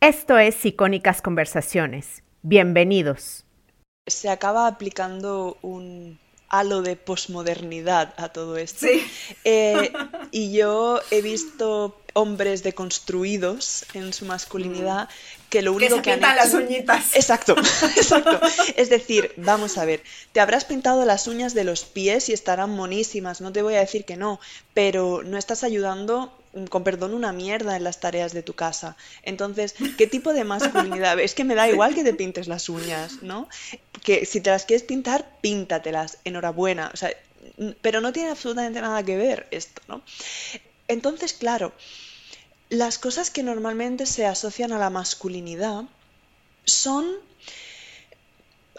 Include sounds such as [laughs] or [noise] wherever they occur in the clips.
Esto es Icónicas Conversaciones. Bienvenidos. Se acaba aplicando un halo de posmodernidad a todo esto. Sí. Eh, y yo he visto hombres deconstruidos en su masculinidad que lo único que, se que han pintan las uñitas. Exacto, [laughs] exacto. Es decir, vamos a ver, te habrás pintado las uñas de los pies y estarán monísimas, no te voy a decir que no, pero no estás ayudando, mm, con perdón, una mierda en las tareas de tu casa. Entonces, ¿qué tipo de masculinidad? Es que me da [laughs] igual que te pintes las uñas, ¿no? Que si te las quieres pintar, píntatelas, enhorabuena. O sea, pero no tiene absolutamente nada que ver esto, ¿no? Entonces, claro, las cosas que normalmente se asocian a la masculinidad son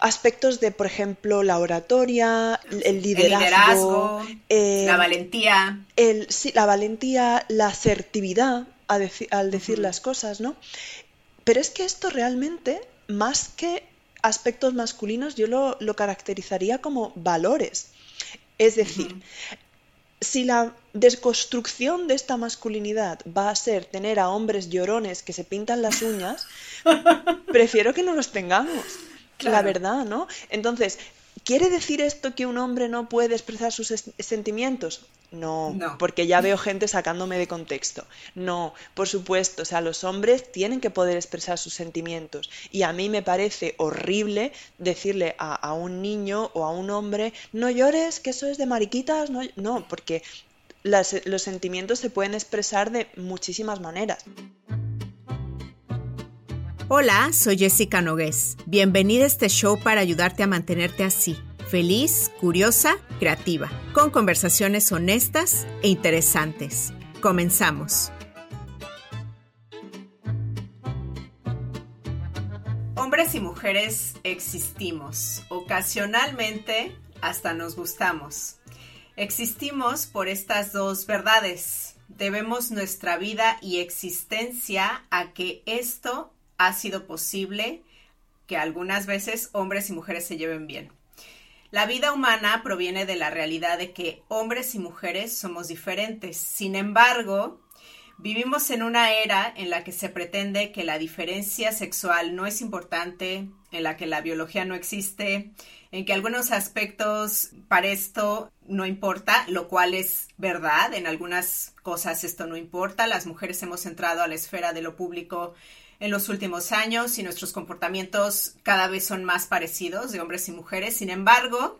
aspectos de, por ejemplo, la oratoria, el El liderazgo, liderazgo, eh, la valentía. el- sí, la valentía, la asertividad a deci- al decir las cosas, ¿no? Pero es que esto realmente, más que aspectos masculinos, yo lo, lo caracterizaría como valores. Es decir, si la desconstrucción de esta masculinidad va a ser tener a hombres llorones que se pintan las uñas, [laughs] prefiero que no los tengamos. La verdad, ¿no? Entonces, ¿quiere decir esto que un hombre no puede expresar sus sentimientos? No, No. porque ya veo gente sacándome de contexto. No, por supuesto, o sea, los hombres tienen que poder expresar sus sentimientos. Y a mí me parece horrible decirle a, a un niño o a un hombre, no llores, que eso es de mariquitas. No, no porque las- los sentimientos se pueden expresar de muchísimas maneras. Hola, soy Jessica Nogués. Bienvenida a este show para ayudarte a mantenerte así, feliz, curiosa, creativa, con conversaciones honestas e interesantes. Comenzamos. Hombres y mujeres existimos. Ocasionalmente hasta nos gustamos. Existimos por estas dos verdades. Debemos nuestra vida y existencia a que esto ha sido posible, que algunas veces hombres y mujeres se lleven bien. La vida humana proviene de la realidad de que hombres y mujeres somos diferentes. Sin embargo, Vivimos en una era en la que se pretende que la diferencia sexual no es importante, en la que la biología no existe, en que algunos aspectos para esto no importa, lo cual es verdad, en algunas cosas esto no importa, las mujeres hemos entrado a la esfera de lo público en los últimos años y nuestros comportamientos cada vez son más parecidos de hombres y mujeres, sin embargo,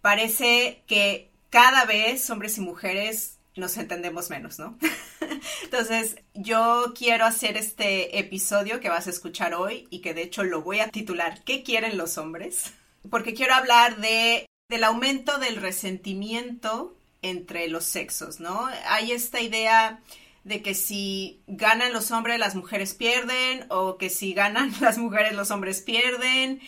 parece que cada vez hombres y mujeres nos entendemos menos, ¿no? [laughs] Entonces, yo quiero hacer este episodio que vas a escuchar hoy y que de hecho lo voy a titular ¿Qué quieren los hombres? Porque quiero hablar de, del aumento del resentimiento entre los sexos, ¿no? Hay esta idea de que si ganan los hombres, las mujeres pierden, o que si ganan [laughs] las mujeres, los hombres pierden.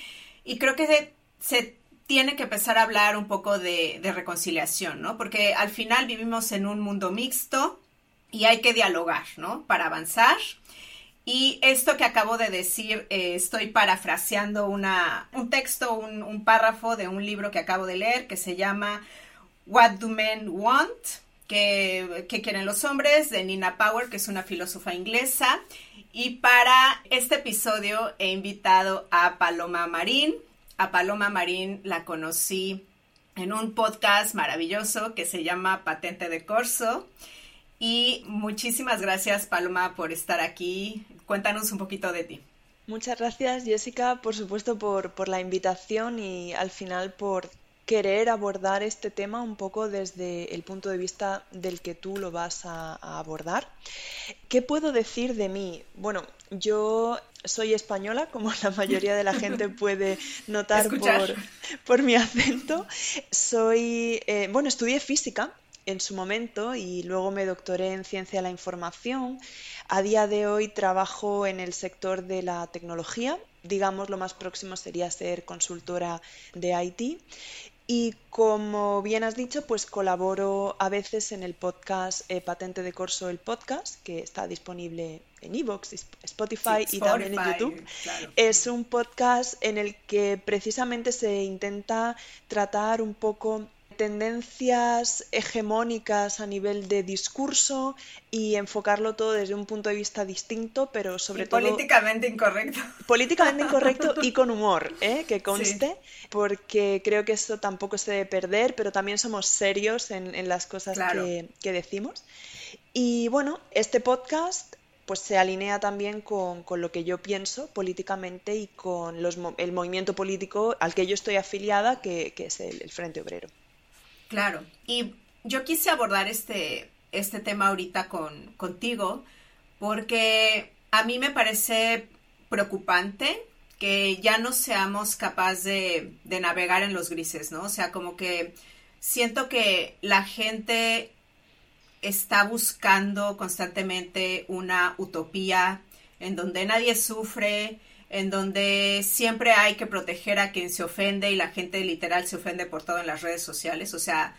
Y creo que se, se tiene que empezar a hablar un poco de, de, reconciliación, ¿no? Porque al final vivimos en un mundo mixto y hay que dialogar, ¿no? Para avanzar. Y esto que acabo de decir, eh, estoy parafraseando una, un texto, un, un, párrafo de un libro que acabo de leer que se llama What Do Men Want? ¿Qué, qué quieren los hombres? de Nina Power, que es una filósofa inglesa. Y para este episodio he invitado a Paloma Marín, a Paloma Marín la conocí en un podcast maravilloso que se llama Patente de Corso. Y muchísimas gracias, Paloma, por estar aquí. Cuéntanos un poquito de ti. Muchas gracias, Jessica, por supuesto, por, por la invitación y al final por querer abordar este tema un poco desde el punto de vista del que tú lo vas a, a abordar. ¿Qué puedo decir de mí? Bueno, yo soy española, como la mayoría de la gente [laughs] puede notar por, por, mi acento. Soy, eh, bueno, estudié física en su momento y luego me doctoré en ciencia de la información. A día de hoy trabajo en el sector de la tecnología. Digamos, lo más próximo sería ser consultora de IT. Y como bien has dicho, pues colaboro a veces en el podcast eh, Patente de Corso, el podcast, que está disponible en Evox, Spotify, sí, y también en YouTube. Claro. Es un podcast en el que precisamente se intenta tratar un poco tendencias hegemónicas a nivel de discurso y enfocarlo todo desde un punto de vista distinto, pero sobre todo... Políticamente incorrecto. [laughs] Políticamente incorrecto y con humor, ¿eh? que conste, porque creo que esto tampoco se debe perder, pero también somos serios en, las cosas que, que decimos. Y bueno, este podcast pues se alinea también con, lo que yo pienso políticamente y con el movimiento político al que yo estoy afiliada, que, es el, Frente Obrero. Claro, y yo quise abordar este, este tema ahorita con, contigo porque a mí me parece preocupante que ya no seamos capaces de, de navegar en los grises, ¿no? O sea, como que siento que la gente está buscando constantemente una utopía en donde nadie sufre, en donde siempre hay que proteger a quien se ofende y la gente literal se ofende por todo en las redes sociales. O sea,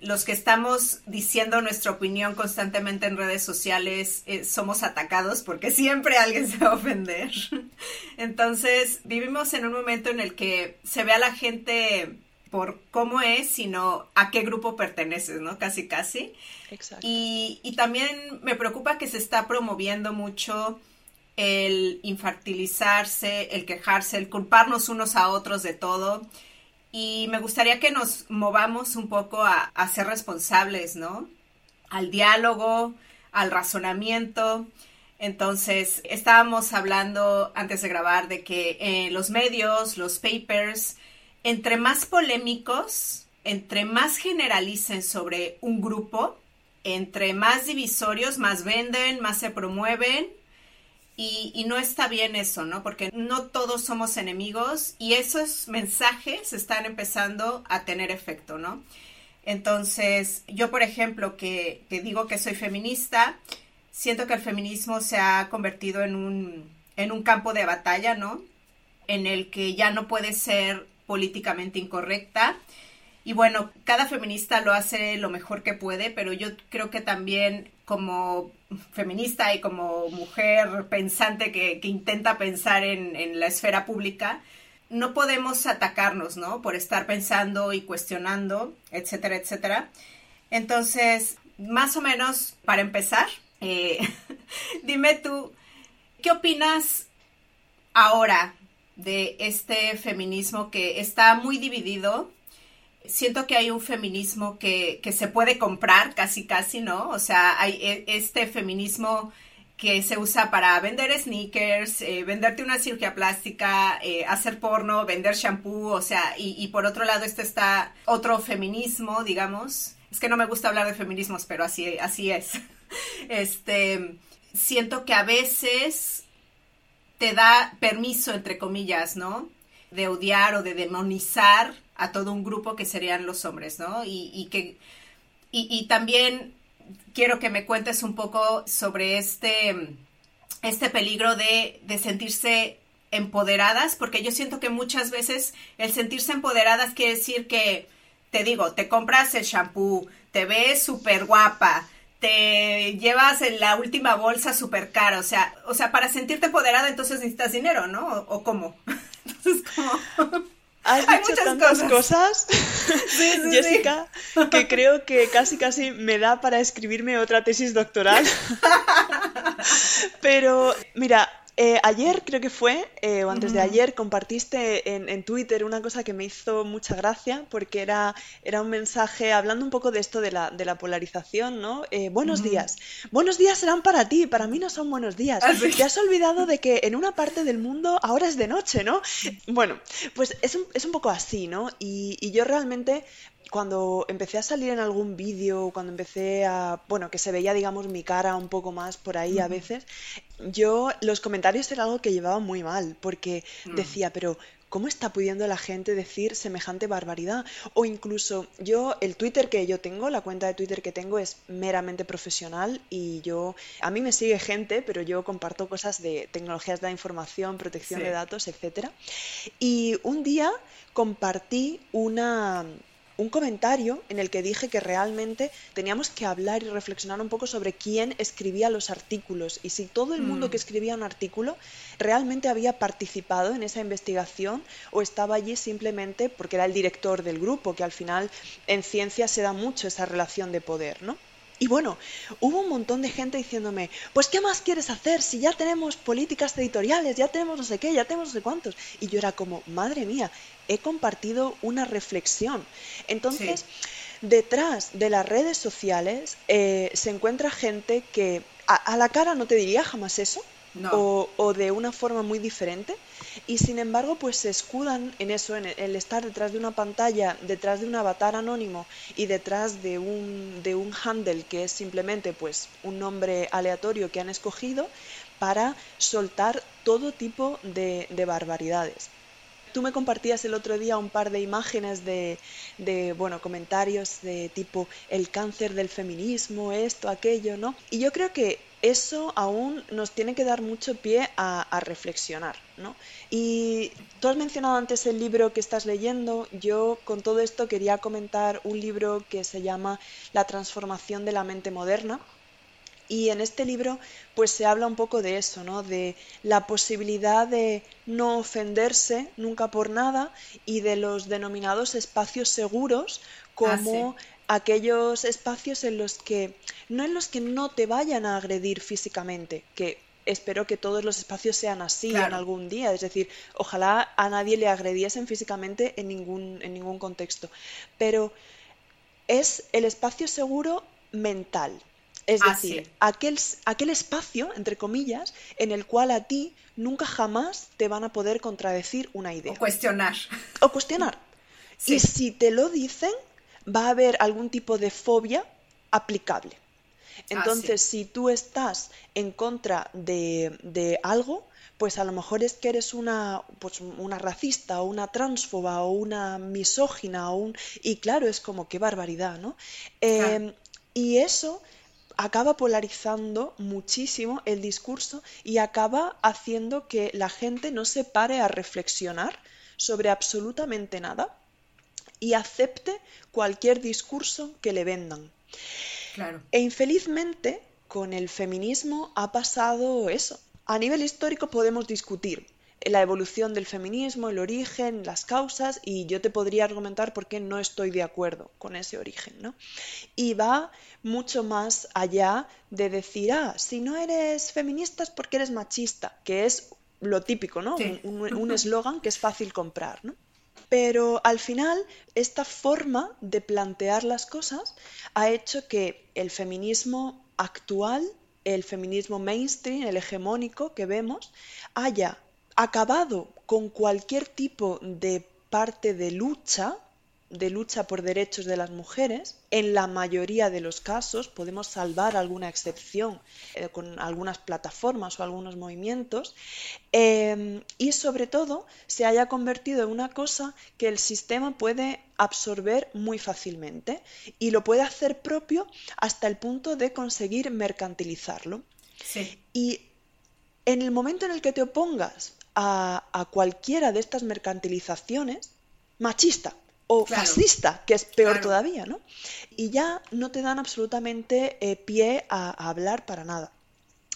los que estamos diciendo nuestra opinión constantemente en redes sociales eh, somos atacados porque siempre alguien se va a ofender. [laughs] Entonces, vivimos en un momento en el que se ve a la gente por cómo es, sino a qué grupo perteneces, ¿no? Casi, casi. Exacto. Y, y también me preocupa que se está promoviendo mucho el infantilizarse, el quejarse, el culparnos unos a otros de todo. Y me gustaría que nos movamos un poco a, a ser responsables, ¿no? Al diálogo, al razonamiento. Entonces, estábamos hablando antes de grabar de que eh, los medios, los papers, entre más polémicos, entre más generalicen sobre un grupo, entre más divisorios, más venden, más se promueven. Y, no está bien eso, ¿no? Porque no todos somos enemigos y esos mensajes están empezando a tener efecto, ¿no? Entonces, yo, por ejemplo, que, que digo que soy feminista, siento que el feminismo se ha convertido en un, en un campo de batalla, ¿no? En el que ya no puede ser políticamente incorrecta. Y bueno, cada feminista lo hace lo mejor que puede, pero yo creo que también como feminista y como mujer pensante que, intenta pensar en, la esfera pública, no podemos atacarnos, ¿no? Por estar pensando y cuestionando, etcétera, etcétera. Entonces, más o menos, para empezar, eh, [laughs] dime tú, ¿qué opinas ahora de este feminismo que está muy dividido. Siento que hay un feminismo que, se puede comprar casi casi, ¿no? O sea, hay e, este feminismo que se usa para vender sneakers, eh, venderte una cirugía plástica, eh, hacer porno, vender shampoo, o sea, y, por otro lado este está otro feminismo, digamos. Es que no me gusta hablar de feminismos, pero así, así es. [laughs] Este, siento que a veces te da permiso, entre comillas, ¿no? De odiar o de demonizar a todo un grupo que serían los hombres, ¿no? Y, que, y, también quiero que me cuentes un poco sobre este, este peligro de, de sentirse empoderadas, porque yo siento que muchas veces el sentirse empoderadas quiere decir que, te digo, te compras el shampoo, te ves súper guapa, te llevas en la última bolsa súper cara, o sea, o sea, para sentirte empoderada entonces necesitas dinero, ¿no? ¿O, cómo? [laughs] Entonces, como... [laughs] Has dicho tantas cosas, [laughs] Jessica, que creo que casi casi me da para escribirme otra tesis doctoral. [laughs] Pero mira, eh, ayer creo que fue, eh, o antes de ayer, compartiste en, Twitter una cosa que me hizo mucha gracia, porque era, era un mensaje hablando un poco de esto de la, de la polarización, ¿no? Eh, buenos días. Buenos días serán para ti, para mí no son buenos días. Ah, Te has olvidado de que en una parte del mundo ahora es de noche, ¿no? Bueno, pues es un, es un poco así, ¿no? Y, y yo realmente cuando empecé a salir en algún vídeo, cuando empecé a, bueno, que se veía, digamos, mi cara un poco más por ahí a veces, yo, los comentarios era algo que llevaba muy mal, porque mm. decía, pero ¿cómo está pudiendo la gente decir semejante barbaridad? O incluso yo, el Twitter que yo tengo, la cuenta de Twitter que tengo es meramente profesional y yo, a mí me sigue gente, pero yo comparto cosas de tecnologías de la información, protección de datos, etc. Y un día compartí una un comentario en el que dije que realmente teníamos que hablar y reflexionar un poco sobre quién escribía los artículos y si todo el mundo mm. que escribía un artículo realmente había participado en esa investigación o estaba allí simplemente porque era el director del grupo, que al final en ciencia se da mucho esa relación de poder, ¿no? Y bueno, hubo un montón de gente diciéndome, pues ¿qué más quieres hacer si ya tenemos políticas editoriales, ya tenemos no sé qué, ya tenemos no sé cuántos? Y yo era como, madre mía, he compartido una reflexión. Entonces, detrás de las redes sociales eh, se encuentra gente que a, la cara no te diría jamás eso, o, de una forma muy diferente, y sin embargo, pues se escudan en eso, en el estar detrás de una pantalla, detrás de un avatar anónimo y detrás de un, de un handle que es simplemente pues un nombre aleatorio que han escogido para soltar todo tipo de barbaridades. Tú me compartías el otro día un par de imágenes de, bueno, comentarios de tipo el cáncer del feminismo, esto, aquello, ¿no? Y yo creo que eso aún nos tiene que dar mucho pie a, reflexionar, ¿no? Y tú has mencionado antes el libro que estás leyendo. Yo con todo esto quería comentar un libro que se llama La transformación de la mente moderna y en este libro pues se habla un poco de eso, ¿no? De la posibilidad de no ofenderse nunca por nada y de los denominados espacios seguros como ah, aquellos espacios en los que no en los que no te vayan a agredir físicamente, que espero que todos los espacios sean así en algún día, es decir, ojalá a nadie le agrediesen físicamente en ningún en ningún contexto, pero es el espacio seguro mental, es ah, decir, aquel, aquel espacio, entre comillas, en el cual a ti nunca jamás te van a poder contradecir una idea. O cuestionar. O cuestionar. Y si te lo dicen, va a haber algún tipo de fobia aplicable. Ah, Entonces, si tú estás en contra de, algo, pues a lo mejor es que eres una, pues una racista o una transfoba o una misógina o un... Y claro, es como qué barbaridad, ¿no? Em, y eso acaba polarizando muchísimo el discurso y acaba haciendo que la gente no se pare a reflexionar sobre absolutamente nada y acepte cualquier discurso que le vendan. E infelizmente, con el feminismo ha pasado eso. A nivel histórico podemos discutir la evolución del feminismo, el origen, las causas, y yo te podría argumentar por qué no estoy de acuerdo con ese origen, ¿no? Y va mucho más allá de decir, ah, si no eres feminista es porque eres machista, que es lo típico, ¿no? Un eslogan que es fácil comprar, ¿no? Pero al final, esta forma de plantear las cosas ha hecho que el feminismo actual, el feminismo mainstream, el hegemónico que vemos, haya acabado con cualquier tipo de parte de lucha, de lucha por derechos de las mujeres. En la mayoría de los casos podemos salvar alguna excepción eh, con algunas plataformas o algunos movimientos. Em, y sobre todo se haya convertido en una cosa que el sistema puede absorber muy fácilmente y lo puede hacer propio hasta el punto de conseguir mercantilizarlo. Y en el momento en el que te opongas a, cualquiera de estas mercantilizaciones machista o fascista, que es peor todavía, ¿no? Y ya no te dan absolutamente eh, pie a, hablar para nada.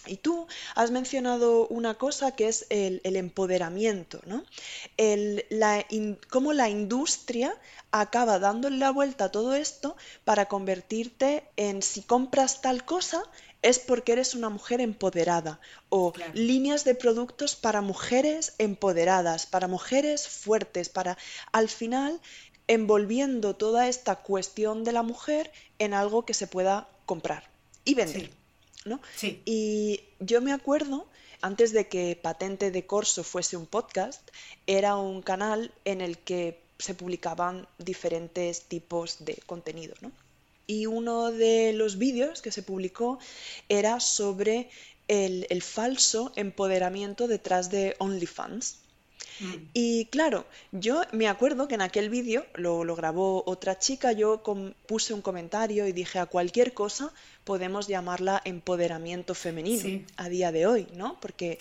Y tú has mencionado una cosa que es el, empoderamiento, ¿no? El, la cómo la industria acaba dándole la vuelta a todo esto para convertirte en si compras tal cosa, es porque eres una mujer empoderada o líneas de productos para mujeres empoderadas, para mujeres fuertes, para al final envolviendo toda esta cuestión de la mujer en algo que se pueda comprar y vender. ¿no? Y yo me acuerdo, antes de que Patente de Corso fuese un podcast, era un canal en el que se publicaban diferentes tipos de contenido. ¿no? y uno de los vídeos que se publicó era sobre el, falso empoderamiento detrás de OnlyFans. Mm. Y claro, yo me acuerdo que en aquel vídeo lo, lo, grabó otra chica, yo puse un comentario y dije a cualquier cosa podemos llamarla empoderamiento femenino a día de hoy, ¿no? Porque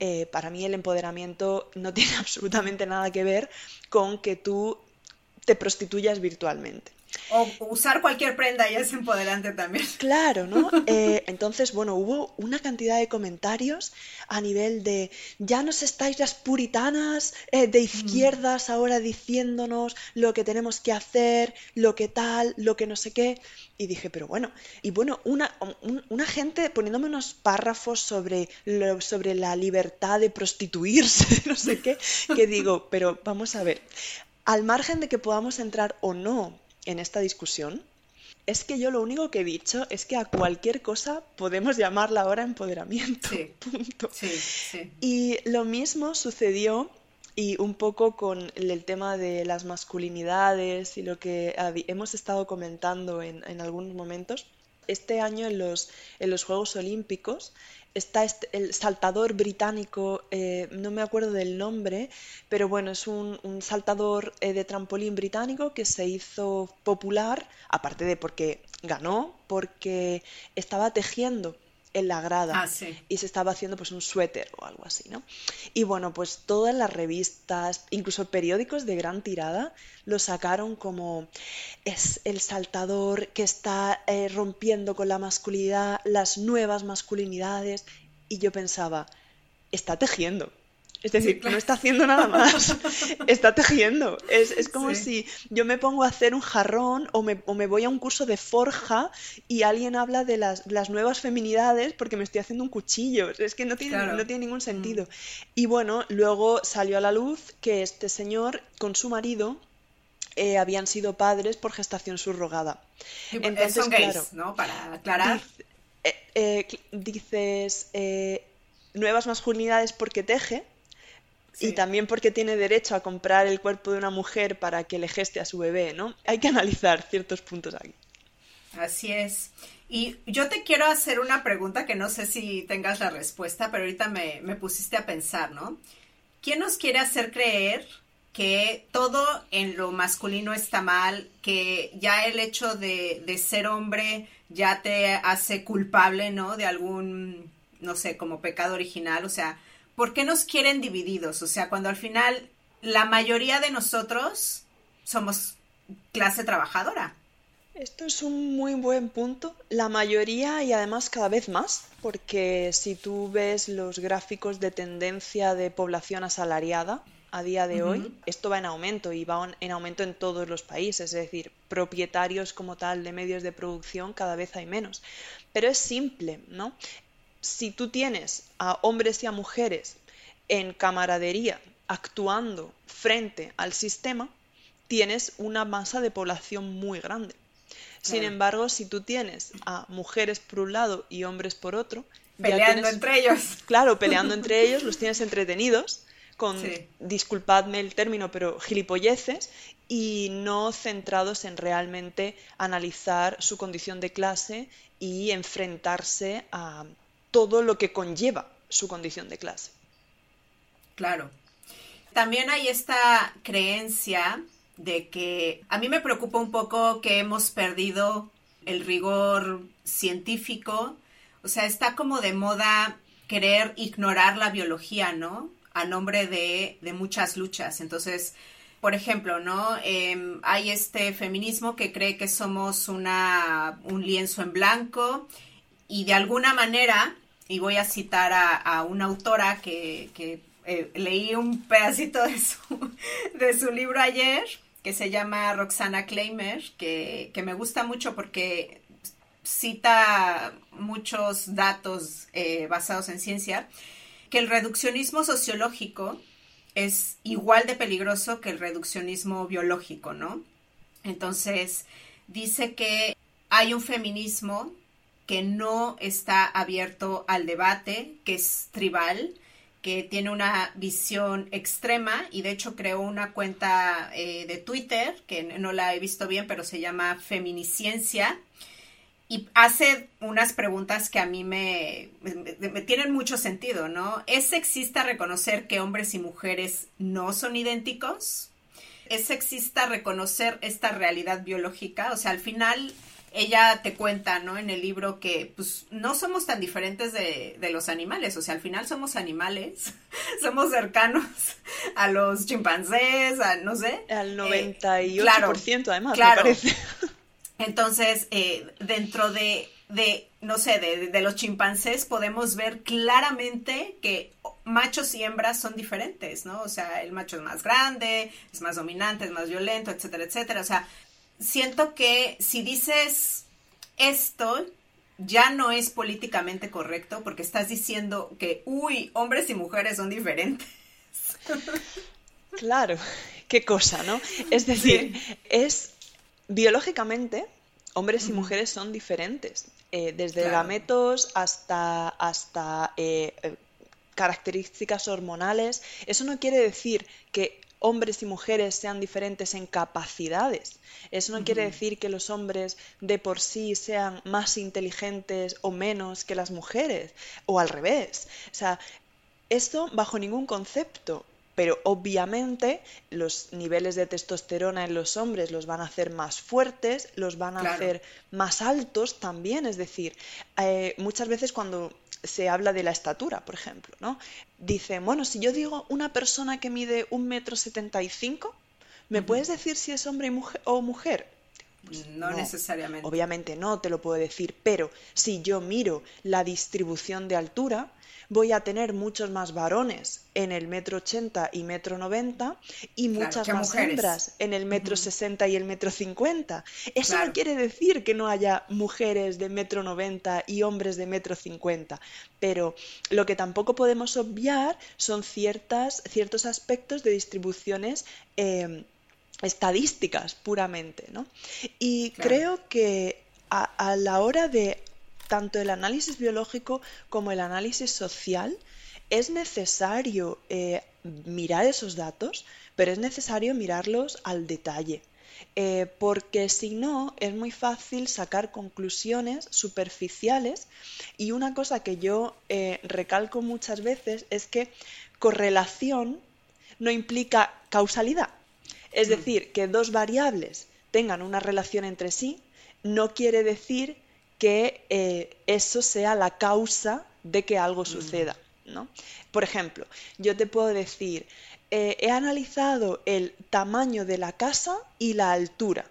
eh, para mí el empoderamiento no tiene [laughs] absolutamente nada que ver con que tú te prostituyas virtualmente. O usar cualquier prenda ya es empoderante también. Claro, ¿no? [laughs] Eh, entonces, bueno, hubo una cantidad de comentarios a nivel de ya nos estáis las puritanas eh, de izquierdas ahora diciéndonos lo que tenemos que hacer, lo que tal, lo que no sé qué. Y dije, pero bueno, y bueno, una, una gente poniéndome unos párrafos sobre, sobre la libertad de prostituirse, [laughs] no sé qué, que digo, pero vamos a ver, al margen de que podamos entrar o no en esta discusión es que yo lo único que he dicho es que a cualquier cosa podemos llamarla ahora empoderamiento. [laughs] Punto. Y lo mismo sucedió y un poco con el tema de las masculinidades y lo que hemos estado comentando en, en algunos momentos. Este año en los, en los Juegos Olímpicos está este, el saltador británico, eh, no me acuerdo del nombre, pero bueno, es un, saltador eh, de trampolín británico que se hizo popular, aparte de porque ganó, porque estaba tejiendo en la grada ah, y se estaba haciendo pues un suéter o algo así, ¿no? Y bueno, pues todas las revistas, incluso periódicos de gran tirada, lo sacaron como es el saltador que está eh, rompiendo con la masculinidad, las nuevas masculinidades y yo pensaba, está tejiendo. Es decir, no está haciendo nada más, [laughs] está tejiendo. Es, como si yo me pongo a hacer un jarrón o me, voy a un curso de forja y alguien habla de las, nuevas feminidades porque me estoy haciendo un cuchillo. Es que no tiene, no tiene ningún sentido. Mm. Y bueno, luego salió a la luz que este señor con su marido eh, habían sido padres por gestación subrogada. Entonces, claro, ¿no? Para aclarar. Eh, eh, dices nuevas masculinidades porque teje y también porque tiene derecho a comprar el cuerpo de una mujer para que le geste a su bebé, ¿no? Hay que analizar ciertos puntos aquí. Así es. Y yo te quiero hacer una pregunta que no sé si tengas la respuesta, pero ahorita me, pusiste a pensar, ¿no? ¿Quién nos quiere hacer creer que todo en lo masculino está mal, que ya el hecho de, de ser hombre ya te hace culpable, ¿no? De algún, no sé, como pecado original, o sea, ¿por qué nos quieren divididos? O sea, cuando al final la mayoría de nosotros somos clase trabajadora. Esto es un muy buen punto. La mayoría y además cada vez más, porque si tú ves los gráficos de tendencia de población asalariada a día de hoy, esto va en aumento y va en aumento en todos los países, es decir, propietarios como tal de medios de producción cada vez hay menos. Pero es simple, ¿no? Si tú tienes a hombres y a mujeres en camaradería actuando frente al sistema, tienes una masa de población muy grande. Sin embargo, si tú tienes a mujeres por un lado y hombres por otro, peleando entre ellos. [laughs] Claro, peleando entre ellos, los tienes entretenidos con, disculpadme el término, pero gilipolleces y no centrados en realmente analizar su condición de clase y enfrentarse a, todo lo que conlleva su condición de clase. Claro. También hay esta creencia de que a mí me preocupa un poco que hemos perdido el rigor científico, o sea, está como de moda querer ignorar la biología, ¿no? A nombre de, muchas luchas. Entonces, por ejemplo, ¿no? Em, hay este feminismo que cree que somos una, un lienzo en blanco y de alguna manera y voy a citar a, una autora que, eh, leí un pedacito de su, [laughs] de su libro ayer, que se llama Roxana Kleimer, que, me gusta mucho porque cita muchos datos eh, basados en ciencia, que el reduccionismo sociológico es igual de peligroso que el reduccionismo biológico, ¿no? Entonces, dice que hay un feminismo que no está abierto al debate, que es tribal, que tiene una visión extrema y de hecho creó una cuenta eh, de Twitter, que no la he visto bien, pero se llama Feminiciencia, y hace unas preguntas que a mí me, me, tienen mucho sentido, ¿no? ¿Es sexista reconocer que hombres y mujeres no son idénticos? ¿Es sexista reconocer esta realidad biológica? O sea, al final ella te cuenta, ¿no? En el libro que pues no somos tan diferentes de, de los animales, o sea, al final somos animales, [laughs] somos cercanos [laughs] a los chimpancés, a no sé. Al 98% eh, además, me parece. Entonces, eh, dentro de, de, no sé, de, de los chimpancés podemos ver claramente que machos y hembras son diferentes, ¿no? O sea, el macho es más grande, es más dominante, es más violento, etcétera, etcétera. O sea, siento que si dices esto, ya no es políticamente correcto porque estás diciendo que, uy, hombres y mujeres son diferentes. [laughs] Claro, qué cosa, ¿no? Es decir, es biológicamente, hombres y mujeres son diferentes. Eh, desde gametos hasta, hasta eh, eh, características hormonales. Eso no quiere decir que hombres y mujeres sean diferentes en capacidades. Eso no quiere decir que los hombres de por sí sean más inteligentes o menos que las mujeres, o al revés. O sea, esto bajo ningún concepto. Pero obviamente los niveles de testosterona en los hombres los van a hacer más fuertes, los van a hacer más altos también. Es decir, eh, muchas veces cuando se habla de la estatura, por ejemplo, ¿no? Dicen, bueno, si yo digo una persona que mide un metro setenta y cinco, ¿me puedes decir si es hombre o mujer? Pues no, necesariamente. Obviamente no te lo puedo decir, pero si yo miro la distribución de altura, voy a tener muchos más varones en el metro ochenta y metro noventa y muchas más hembras en el metro sesenta y el metro cincuenta. Eso no quiere decir que no haya mujeres de metro noventa y hombres de metro cincuenta, pero lo que tampoco podemos obviar son ciertas, ciertos aspectos de distribuciones em, estadísticas puramente. ¿no? Y creo que a la hora de tanto el análisis biológico como el análisis social, es necesario eh, mirar esos datos, pero es necesario mirarlos al detalle. Eh, porque si no es muy fácil sacar conclusiones superficiales y una cosa que yo eh, recalco muchas veces es que correlación no implica causalidad. Es mm. decir, que dos variables tengan una relación entre sí no quiere decir que eh, eso sea la causa de que algo mm. suceda. ¿no? Por ejemplo, yo te puedo decir, eh, he analizado el tamaño de la casa y la altura.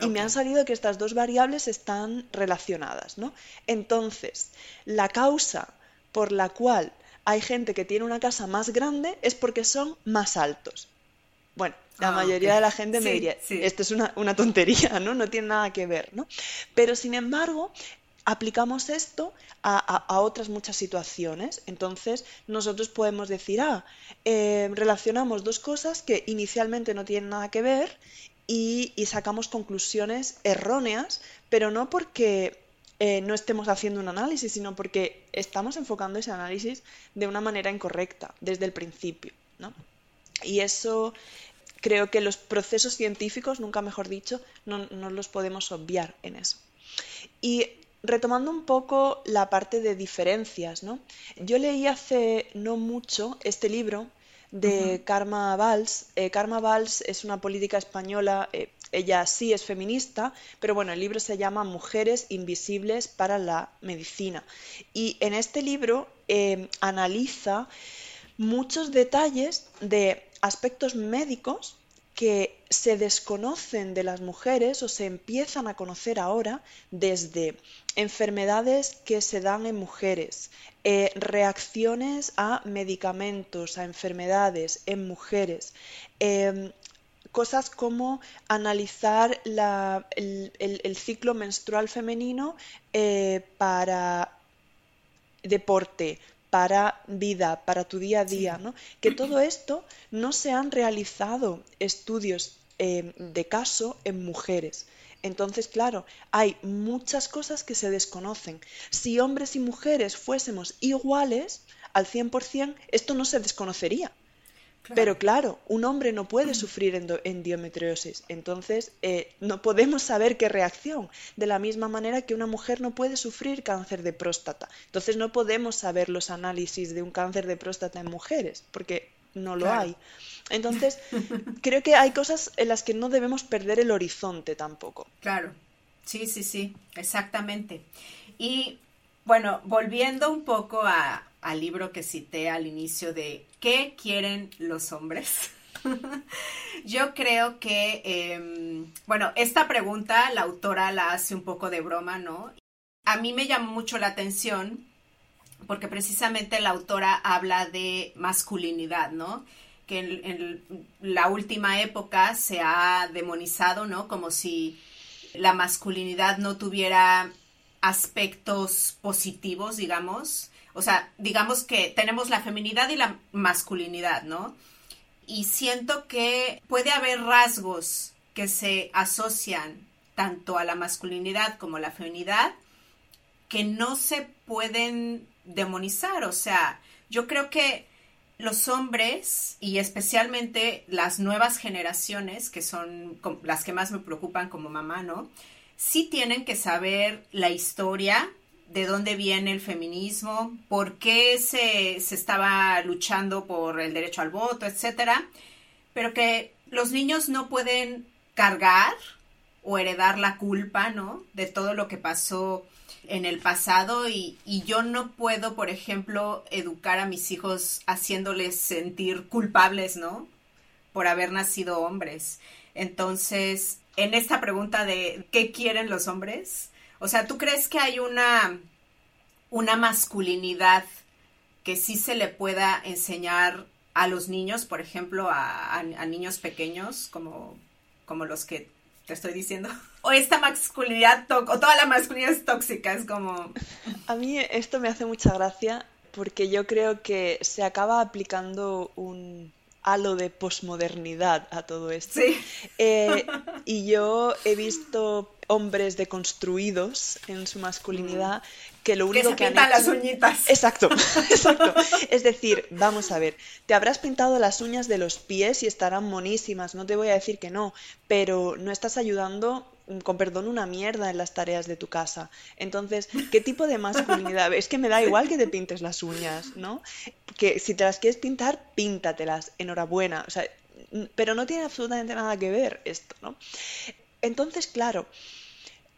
Y me han salido que estas dos variables están relacionadas, ¿no? Entonces, la causa por la cual hay gente que tiene una casa más grande es porque son más altos. Bueno, la ah, mayoría de la gente me diría, esto es una, tontería, ¿no? No tiene nada que ver, ¿no? Pero sin embargo, aplicamos esto a, otras muchas situaciones. Entonces, nosotros podemos decir, ah, eh, relacionamos dos cosas que inicialmente no tienen nada que ver y, sacamos conclusiones erróneas, pero no porque eh, no estemos haciendo un análisis, sino porque estamos enfocando ese análisis de una manera incorrecta desde el principio, ¿no? Y eso creo que los procesos científicos, nunca mejor dicho, no, los podemos obviar en eso. Y retomando un poco la parte de diferencias, ¿no? Yo leí hace no mucho este libro de Karma Valls. Eh, Karma Valls es una política española, eh, ella sí es feminista, pero bueno, el libro se llama Mujeres Invisibles para la Medicina. Y en este libro eh, analiza muchos detalles de aspectos médicos que se desconocen de las mujeres o se empiezan a conocer ahora desde enfermedades que se dan en mujeres, eh, reacciones a medicamentos, a enfermedades en mujeres, em, cosas como analizar el, ciclo menstrual femenino eh, para deporte, para vida, para tu día a día, ¿no? Que todo esto no se han realizado estudios eh, de caso en mujeres. Entonces, claro, hay muchas cosas que se desconocen. Si hombres y mujeres fuésemos iguales al 100%, esto no se desconocería. Pero claro, un hombre no puede sufrir endometriosis, entonces eh, no podemos saber qué reacción, de la misma manera que una mujer no puede sufrir cáncer de próstata. Entonces no podemos saber los análisis de un cáncer de próstata en mujeres, porque no lo hay. Entonces, creo que hay cosas en las que no debemos perder el horizonte tampoco. Claro. Sí, sí, sí, exactamente. Y bueno, volviendo un poco al libro que cité al inicio de ¿qué quieren los hombres? [laughs] Yo creo que, em, bueno, esta pregunta la autora la hace un poco de broma, ¿no? A mí me llamó mucho la atención porque precisamente la autora habla de masculinidad, ¿no? Que en, la última época se ha demonizado, ¿no? Como si la masculinidad no tuviera aspectos positivos, digamos. O sea, digamos que tenemos la feminidad y la masculinidad, ¿no? Y siento que puede haber rasgos que se asocian tanto a la masculinidad como a la feminidad que no se pueden demonizar. O sea, yo creo que los hombres y especialmente las nuevas generaciones, que son las que más me preocupan como mamá, ¿no? Sí tienen que saber la historia, de dónde viene el feminismo, por qué se, se estaba luchando por el derecho al voto, etcétera, pero que los niños no pueden cargar o heredar la culpa, ¿no? De todo lo que pasó en el pasado y, yo no puedo, por ejemplo, educar a mis hijos haciéndoles sentir culpables, ¿no? Por haber nacido hombres. Entonces, en esta pregunta de ¿qué quieren los hombres? O sea, ¿tú crees que hay una, una masculinidad que sí se le pueda enseñar a los niños, por ejemplo, a, niños pequeños como, como los que te estoy diciendo. [laughs] O esta masculinidad, o toda la masculinidad es tóxica, es como... A mí esto me hace mucha gracia porque yo creo que se acaba aplicando un halo de posmodernidad a todo esto. Sí. Eh, [laughs] y yo he visto hombres deconstruidos en su masculinidad que lo único que, se pintan las uñitas. Exacto, [laughs] exacto. Es decir, vamos a ver, te habrás pintado las uñas de los pies y estarán monísimas, no te voy a decir que no, pero no estás ayudando mm, con perdón, una mierda en las tareas de tu casa. Entonces, ¿qué tipo de masculinidad? Es que me da [laughs] igual que te pintes las uñas, ¿no? Que si te las quieres pintar, píntatelas, enhorabuena. O sea, pero no tiene absolutamente nada que ver esto, ¿no? Entonces, claro,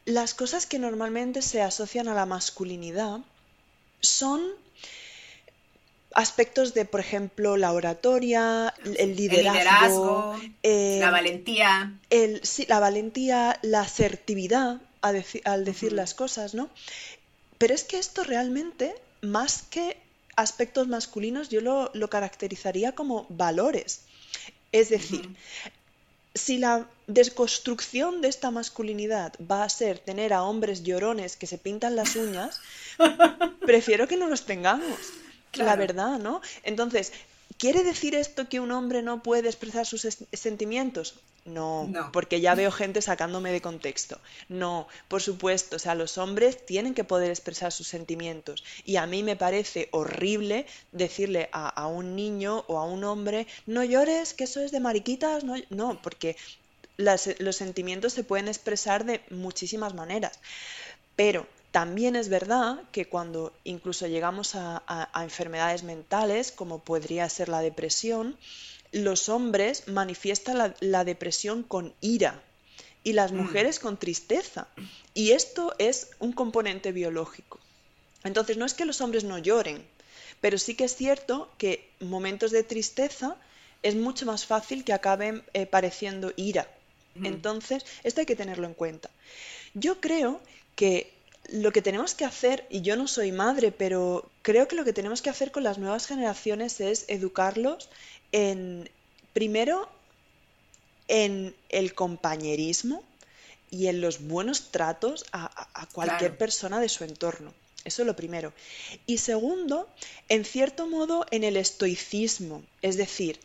las cosas que normalmente se asocian a la masculinidad son aspectos de, por ejemplo, la oratoria, el liderazgo, eh, la valentía. El, sí, la valentía, la asertividad al decir las cosas, ¿no? Pero es que esto realmente, más que aspectos masculinos, yo lo, lo caracterizaría como valores. Es decir, si la desconstrucción de esta masculinidad va a ser tener a hombres llorones que se pintan las uñas, [laughs] prefiero que no los tengamos. La verdad, ¿no? Entonces, ¿quiere decir esto que un hombre no puede expresar sus sentimientos? No, porque ya veo gente sacándome de contexto. No, por supuesto, o sea, los hombres tienen que poder expresar sus sentimientos. Y a mí me parece horrible decirle a, un niño o a un hombre, no llores, que eso es de mariquitas. No, no porque los sentimientos se pueden expresar de muchísimas maneras. Pero también es verdad que cuando incluso llegamos a enfermedades mentales, como podría ser la depresión, los hombres manifiestan la, depresión con ira y las mm. mujeres con tristeza. Y esto es un componente biológico. Entonces, no es que los hombres no lloren, pero sí que es cierto que momentos de tristeza es mucho más fácil que acaben eh, pareciendo ira. Entonces, esto hay que tenerlo en cuenta. Yo creo que lo que tenemos que hacer, y yo no soy madre, pero creo que lo que tenemos que hacer con las nuevas generaciones es educarlos en, primero, en el compañerismo y en los buenos tratos a, cualquier persona de su entorno. Eso es lo primero. Y segundo, en cierto modo, en el estoicismo, es decir,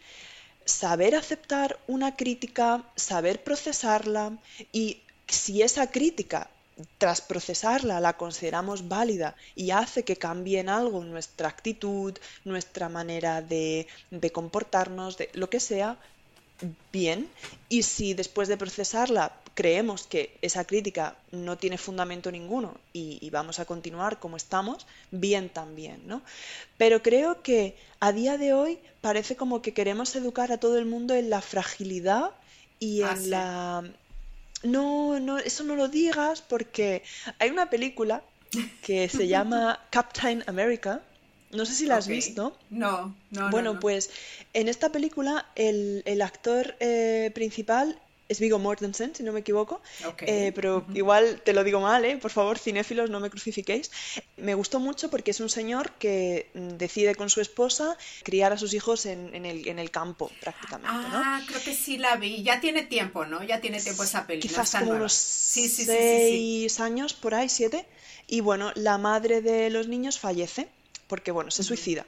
saber aceptar una crítica, saber procesarla y si esa crítica tras procesarla la consideramos válida y hace que cambie en algo nuestra actitud, nuestra manera de, comportarnos, de lo que sea, bien. Y si después de procesarla creemos que esa crítica no tiene fundamento ninguno y, vamos a continuar como estamos, bien también, ¿no? Pero creo que a día de hoy parece como que queremos educar a todo el mundo en la fragilidad y ah, en la no, no, eso no lo digas porque hay una película que se [laughs] llama Captain America. No sé si la has visto. No, no. Bueno, no, pues en esta película el, el actor eh, principal es Vigo Mortensen, si no me equivoco, eh, pero igual te lo digo mal, ¿eh? por favor, cinéfilos, no me crucifiquéis. Me gustó mucho porque es un señor que mm, decide con su esposa criar a sus hijos en, el, campo, prácticamente. Ah, creo que sí la vi. Ya tiene tiempo, ¿no? Ya tiene tiempo esa película. Quizás como unos seis años, por ahí, siete. Y bueno, la madre de los niños fallece porque bueno, se suicida.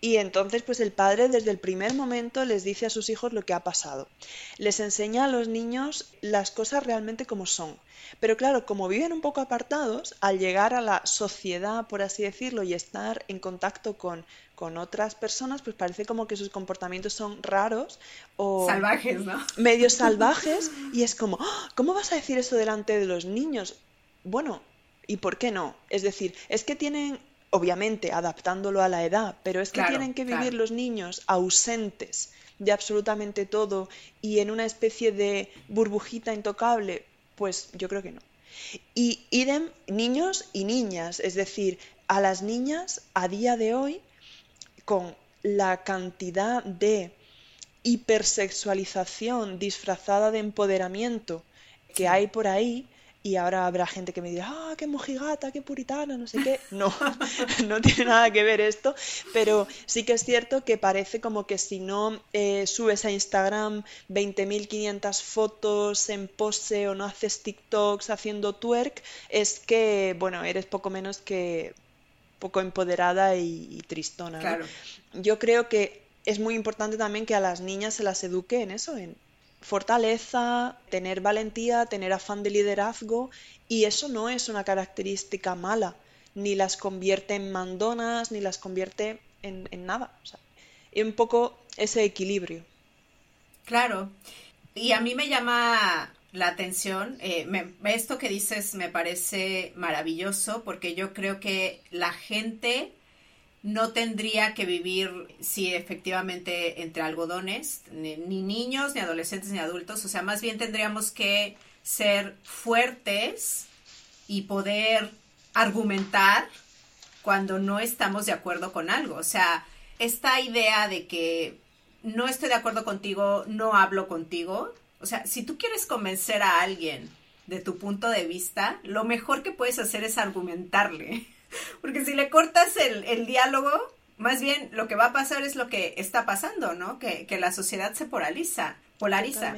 Y entonces pues el padre desde el primer momento les dice a sus hijos lo que ha pasado. Les enseña a los niños las cosas realmente como son. Pero claro, como viven un poco apartados, al llegar a la sociedad, por así decirlo, y estar en contacto con, con otras personas, pues parece como que sus comportamientos son raros o... Salvajes, ¿no? Medios [laughs] salvajes. y es como, ¡Ah! ¿cómo vas a decir eso delante de los niños? Bueno, ¿y por qué no? Es decir, es que tienen obviamente adaptándolo a la edad, pero es que tienen que vivir los niños ausentes de absolutamente todo y en una especie de burbujita intocable, pues yo creo que no. Y idem niños y niñas, es decir, a las niñas a día de hoy, con la cantidad de hipersexualización disfrazada de empoderamiento que hay por ahí, y ahora habrá gente que me dirá, ah, qué mojigata, qué puritana, no sé qué. [laughs] No, [laughs] no tiene nada que ver esto, pero sí que es cierto que parece como que si no eh, subes a Instagram 20.500 fotos en pose o no haces TikToks haciendo twerk, es que, bueno, eres poco menos que poco empoderada y, tristona. Yo creo que es muy importante también que a las niñas se las eduque en eso, en fortaleza, tener valentía, tener afán de liderazgo y eso no es una característica mala, ni las convierte en mandonas, ni las convierte en, nada. y un poco ese equilibrio. Claro, y a mí me llama la atención, eh, esto que dices me parece maravilloso porque yo creo que la gente no tendría que vivir, sí, efectivamente, entre algodones, ni, niños, ni adolescentes, ni adultos, o sea, más bien tendríamos que ser fuertes y poder argumentar cuando no estamos de acuerdo con algo. O sea, esta idea de que no estoy de acuerdo contigo, no hablo contigo. O sea, si tú quieres convencer a alguien de tu punto de vista, lo mejor que puedes hacer es argumentarle. [laughs] Porque si le cortas el, diálogo, más bien lo que va a pasar es lo que está pasando, ¿no? Que, la sociedad se polariza, polariza.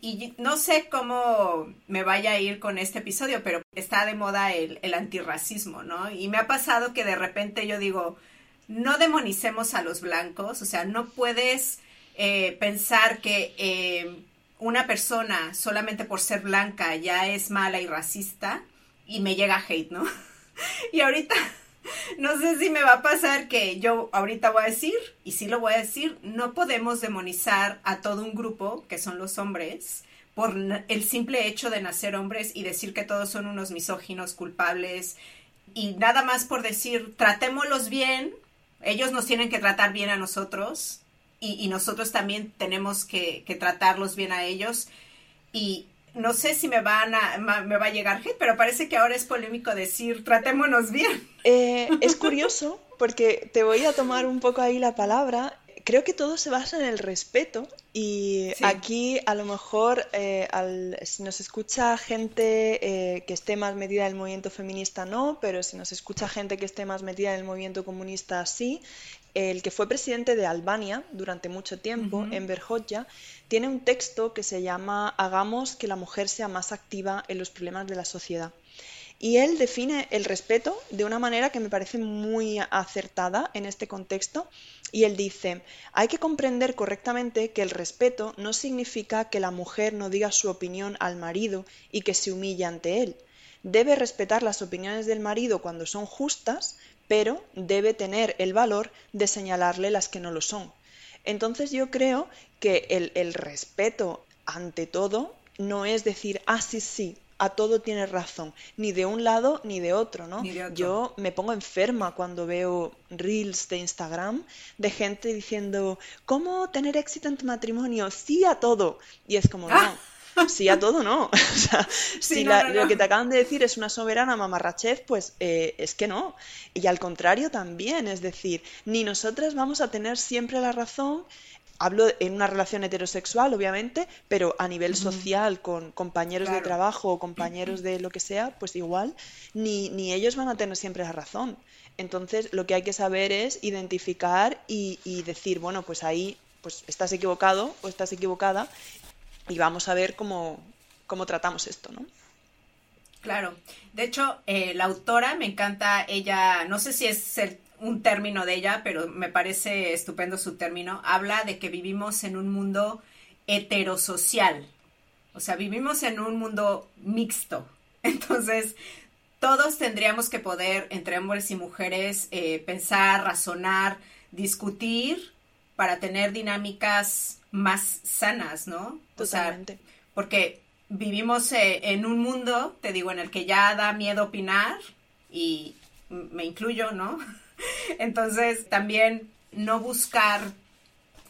Y no sé cómo me vaya a ir con este episodio, pero está de moda el, el antirracismo, ¿no? Y me ha pasado que de repente yo digo, no demonicemos a los blancos, o sea, no puedes eh, pensar que eh, una persona solamente por ser blanca ya es mala y racista y me llega hate, ¿no? [laughs] [laughs] y ahorita no sé si me va a pasar que yo ahorita voy a decir, y sí lo voy a decir, no podemos demonizar a todo un grupo, que son los hombres, por el simple hecho de nacer hombres y decir que todos son unos misóginos culpables, y nada más por decir, tratémoslos bien, ellos nos tienen que tratar bien a nosotros, y, nosotros también tenemos que, que tratarlos bien a ellos, y no sé si me van a, me va a llegar hate, pero parece que ahora es polémico decir tratémonos bien. Eh, es [laughs] curioso porque te voy a tomar un poco ahí la palabra. Creo que todo se basa en el respeto y aquí a lo mejor eh, si nos escucha gente eh, que esté más metida en el movimiento feminista no, pero si nos escucha gente que esté más metida en el movimiento comunista sí, el que fue presidente de Albania durante mucho tiempo, Enver Hoxha, tiene un texto que se llama Hagamos que la mujer sea más activa en los problemas de la sociedad. Y él define el respeto de una manera que me parece muy acertada en este contexto. Y él dice, hay que comprender correctamente que el respeto no significa que la mujer no diga su opinión al marido y que se humille ante él. Debe respetar las opiniones del marido cuando son justas, pero debe tener el valor de señalarle las que no lo son. Entonces yo creo que el, respeto ante todo no es decir, ah, sí, sí, a todo tiene razón, ni de un lado ni de otro, ¿no? Yo me pongo enferma cuando veo reels de Instagram de gente diciendo, ¿cómo tener éxito en tu matrimonio? Sí a todo. Y es como, no, Sí a todo, no. [laughs] O sea, si lo que te acaban de decir es una soberana mamarrachez, pues eh, es que no. Y al contrario también, es decir, ni nosotras vamos a tener siempre la razón hablo en una relación heterosexual, obviamente, pero a nivel social, con compañeros de trabajo o compañeros de lo que sea, pues igual, ni, ni, ellos van a tener siempre la razón. Entonces, lo que hay que saber es identificar y, y decir, bueno, pues ahí pues estás equivocado o estás equivocada y vamos a ver cómo, cómo tratamos esto, ¿no? Claro. De hecho, eh, la autora me encanta, ella, no sé si es un término de ella, pero me parece estupendo su término, habla de que vivimos en un mundo heterosocial. O sea, vivimos en un mundo mixto. [laughs] Entonces, todos tendríamos que poder, entre hombres y mujeres, eh, pensar, razonar, discutir para tener dinámicas más sanas, ¿no? Totalmente. porque vivimos eh, en un mundo, te digo, en el que ya da miedo opinar y me incluyo, ¿no? [laughs] Entonces, también no buscar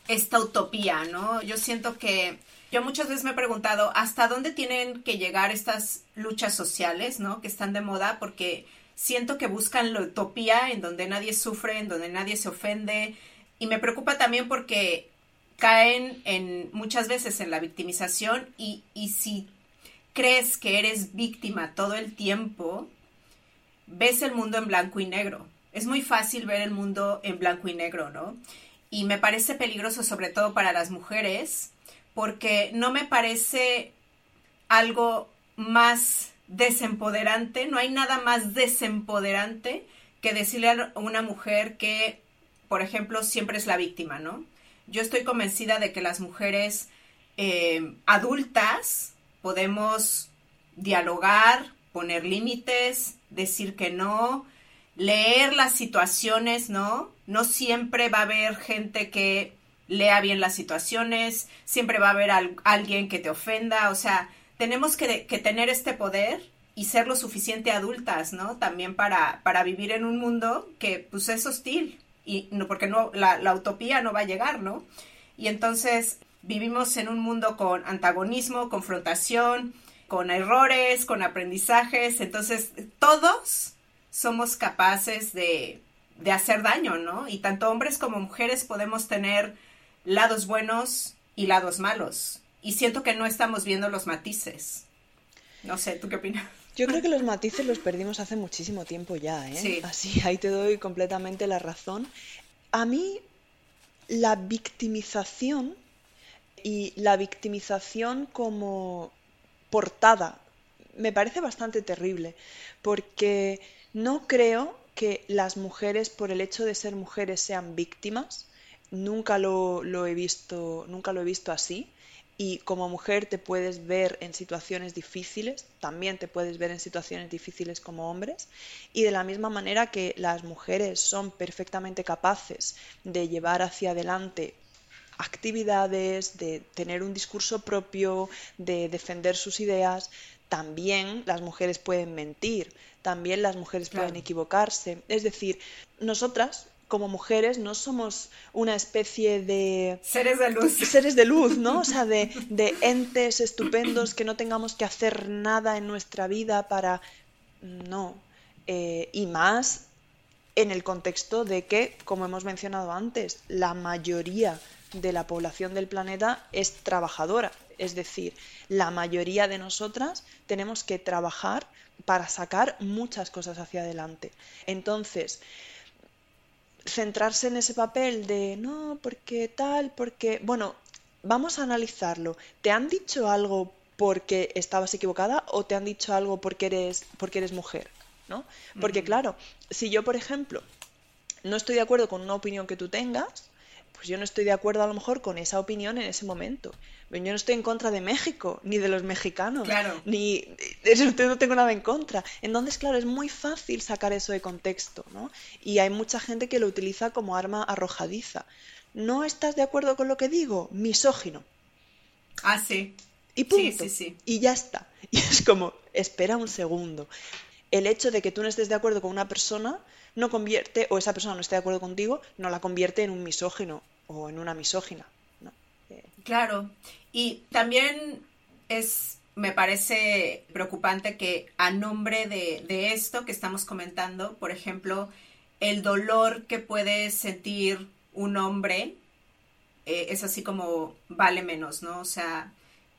esta utopía, ¿no? Yo siento que yo muchas veces me he preguntado hasta dónde tienen que llegar estas luchas sociales, ¿no? Que están de moda porque siento que buscan la utopía en donde nadie sufre, en donde nadie se ofende, y me preocupa también porque caen en muchas veces en la victimización y, y si crees que eres víctima todo el tiempo, ves el mundo en blanco y negro. Es muy fácil ver el mundo en blanco y negro, ¿no? Y me parece peligroso sobre todo para las mujeres porque no me parece algo más desempoderante, no hay nada más desempoderante que decirle a una mujer que por ejemplo, siempre es la víctima, ¿no? Yo estoy convencida de que las mujeres eh, adultas podemos dialogar, poner límites, decir que no, leer las situaciones, ¿no? No siempre va a haber gente que lea bien las situaciones, siempre va a haber alguien que te ofenda, o sea, tenemos que, que, tener este poder y ser lo suficiente adultas, ¿no? También para, para vivir en un mundo que pues es hostil, y no, porque no, la, utopía no va a llegar, ¿no? Y entonces vivimos en un mundo con antagonismo, confrontación, con errores, con aprendizajes, entonces todos somos capaces de, de hacer daño, ¿no? Y tanto hombres como mujeres podemos tener lados buenos y lados malos. Y siento que no estamos viendo los matices. No sé, ¿tú qué opinas? Yo creo que los matices los perdimos hace muchísimo tiempo ya, ¿eh? Sí. Así, ahí te doy completamente la razón. A mí, la victimización y la victimización como portada me parece bastante terrible, porque no creo que las mujeres, por el hecho de ser mujeres, sean víctimas. Nunca lo, lo he visto, nunca lo he visto así y como mujer te puedes ver en situaciones difíciles, también te puedes ver en situaciones difíciles como hombres y de la misma manera que las mujeres son perfectamente capaces de llevar hacia adelante actividades, de tener un discurso propio, de defender sus ideas, también las mujeres pueden mentir, también las mujeres pueden equivocarse. Es decir, nosotras como mujeres no somos una especie de... Seres de luz. Seres de luz, ¿no? O sea, de, [laughs] de entes estupendos que no tengamos que hacer nada en nuestra vida para... No. Eh, y más en el contexto de que, como hemos mencionado antes, la mayoría de la población del planeta es trabajadora. Es decir, la mayoría de nosotras tenemos que trabajar para sacar muchas cosas hacia adelante. Entonces, centrarse en ese papel de no, porque tal, porque... Bueno, vamos a analizarlo. ¿Te han dicho algo porque estabas equivocada o te han dicho algo porque eres, porque eres mujer? ¿no? Porque claro, si yo, por ejemplo, no estoy de acuerdo con una opinión que tú tengas, pues yo no estoy de acuerdo a lo mejor con esa opinión en ese momento. Yo no estoy en contra de México, ni de los mexicanos, ni eso no tengo nada en contra. Entonces, claro, es muy fácil sacar eso de contexto, ¿no? Y hay mucha gente que lo utiliza como arma arrojadiza. ¿No estás de acuerdo con lo que digo? Misógino. Ah, sí. Y punto. Sí, sí, sí. Y ya está. [laughs] Y es como, espera un segundo. El hecho de que tú no estés de acuerdo con una persona no convierte, o esa persona no esté de acuerdo contigo, no la convierte en un misógino o en una misógina. Claro. Y también es, me parece preocupante que a nombre de, de esto que estamos comentando, por ejemplo, el dolor que puede sentir un hombre eh, es así como vale menos, ¿no? O sea,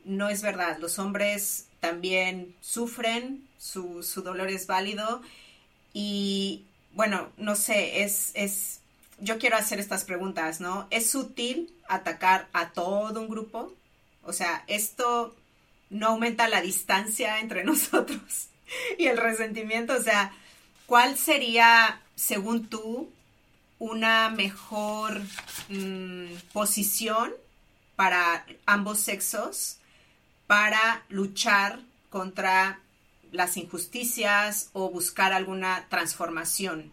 no es verdad. Los hombres también sufren, su, su dolor es válido y bueno, no sé, es, es, yo quiero hacer estas preguntas, ¿no? ¿Es útil atacar a todo un grupo? O sea, esto no aumenta la distancia entre [laughs] nosotros y el resentimiento, o sea, ¿cuál sería, según tú, una mejor mm, posición para ambos sexos para luchar contra las injusticias o buscar alguna transformación.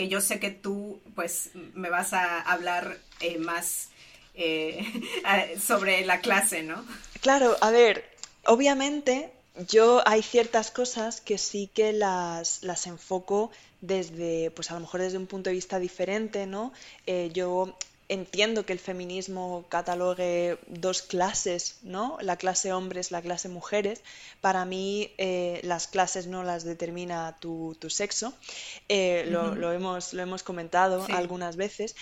Que yo sé que tú, pues, me vas a hablar eh, más eh, [laughs] sobre la clase, ¿no? Claro, a ver, obviamente yo hay ciertas cosas que sí que las, las enfoco desde, pues a lo mejor desde un punto de vista diferente, ¿no? Eh, yo entiendo que el feminismo catalogue dos clases, ¿no? La clase hombres, la clase mujeres. Para mí eh, las clases no las determina tu, sexo. Eh, lo, hemos, lo hemos comentado algunas veces.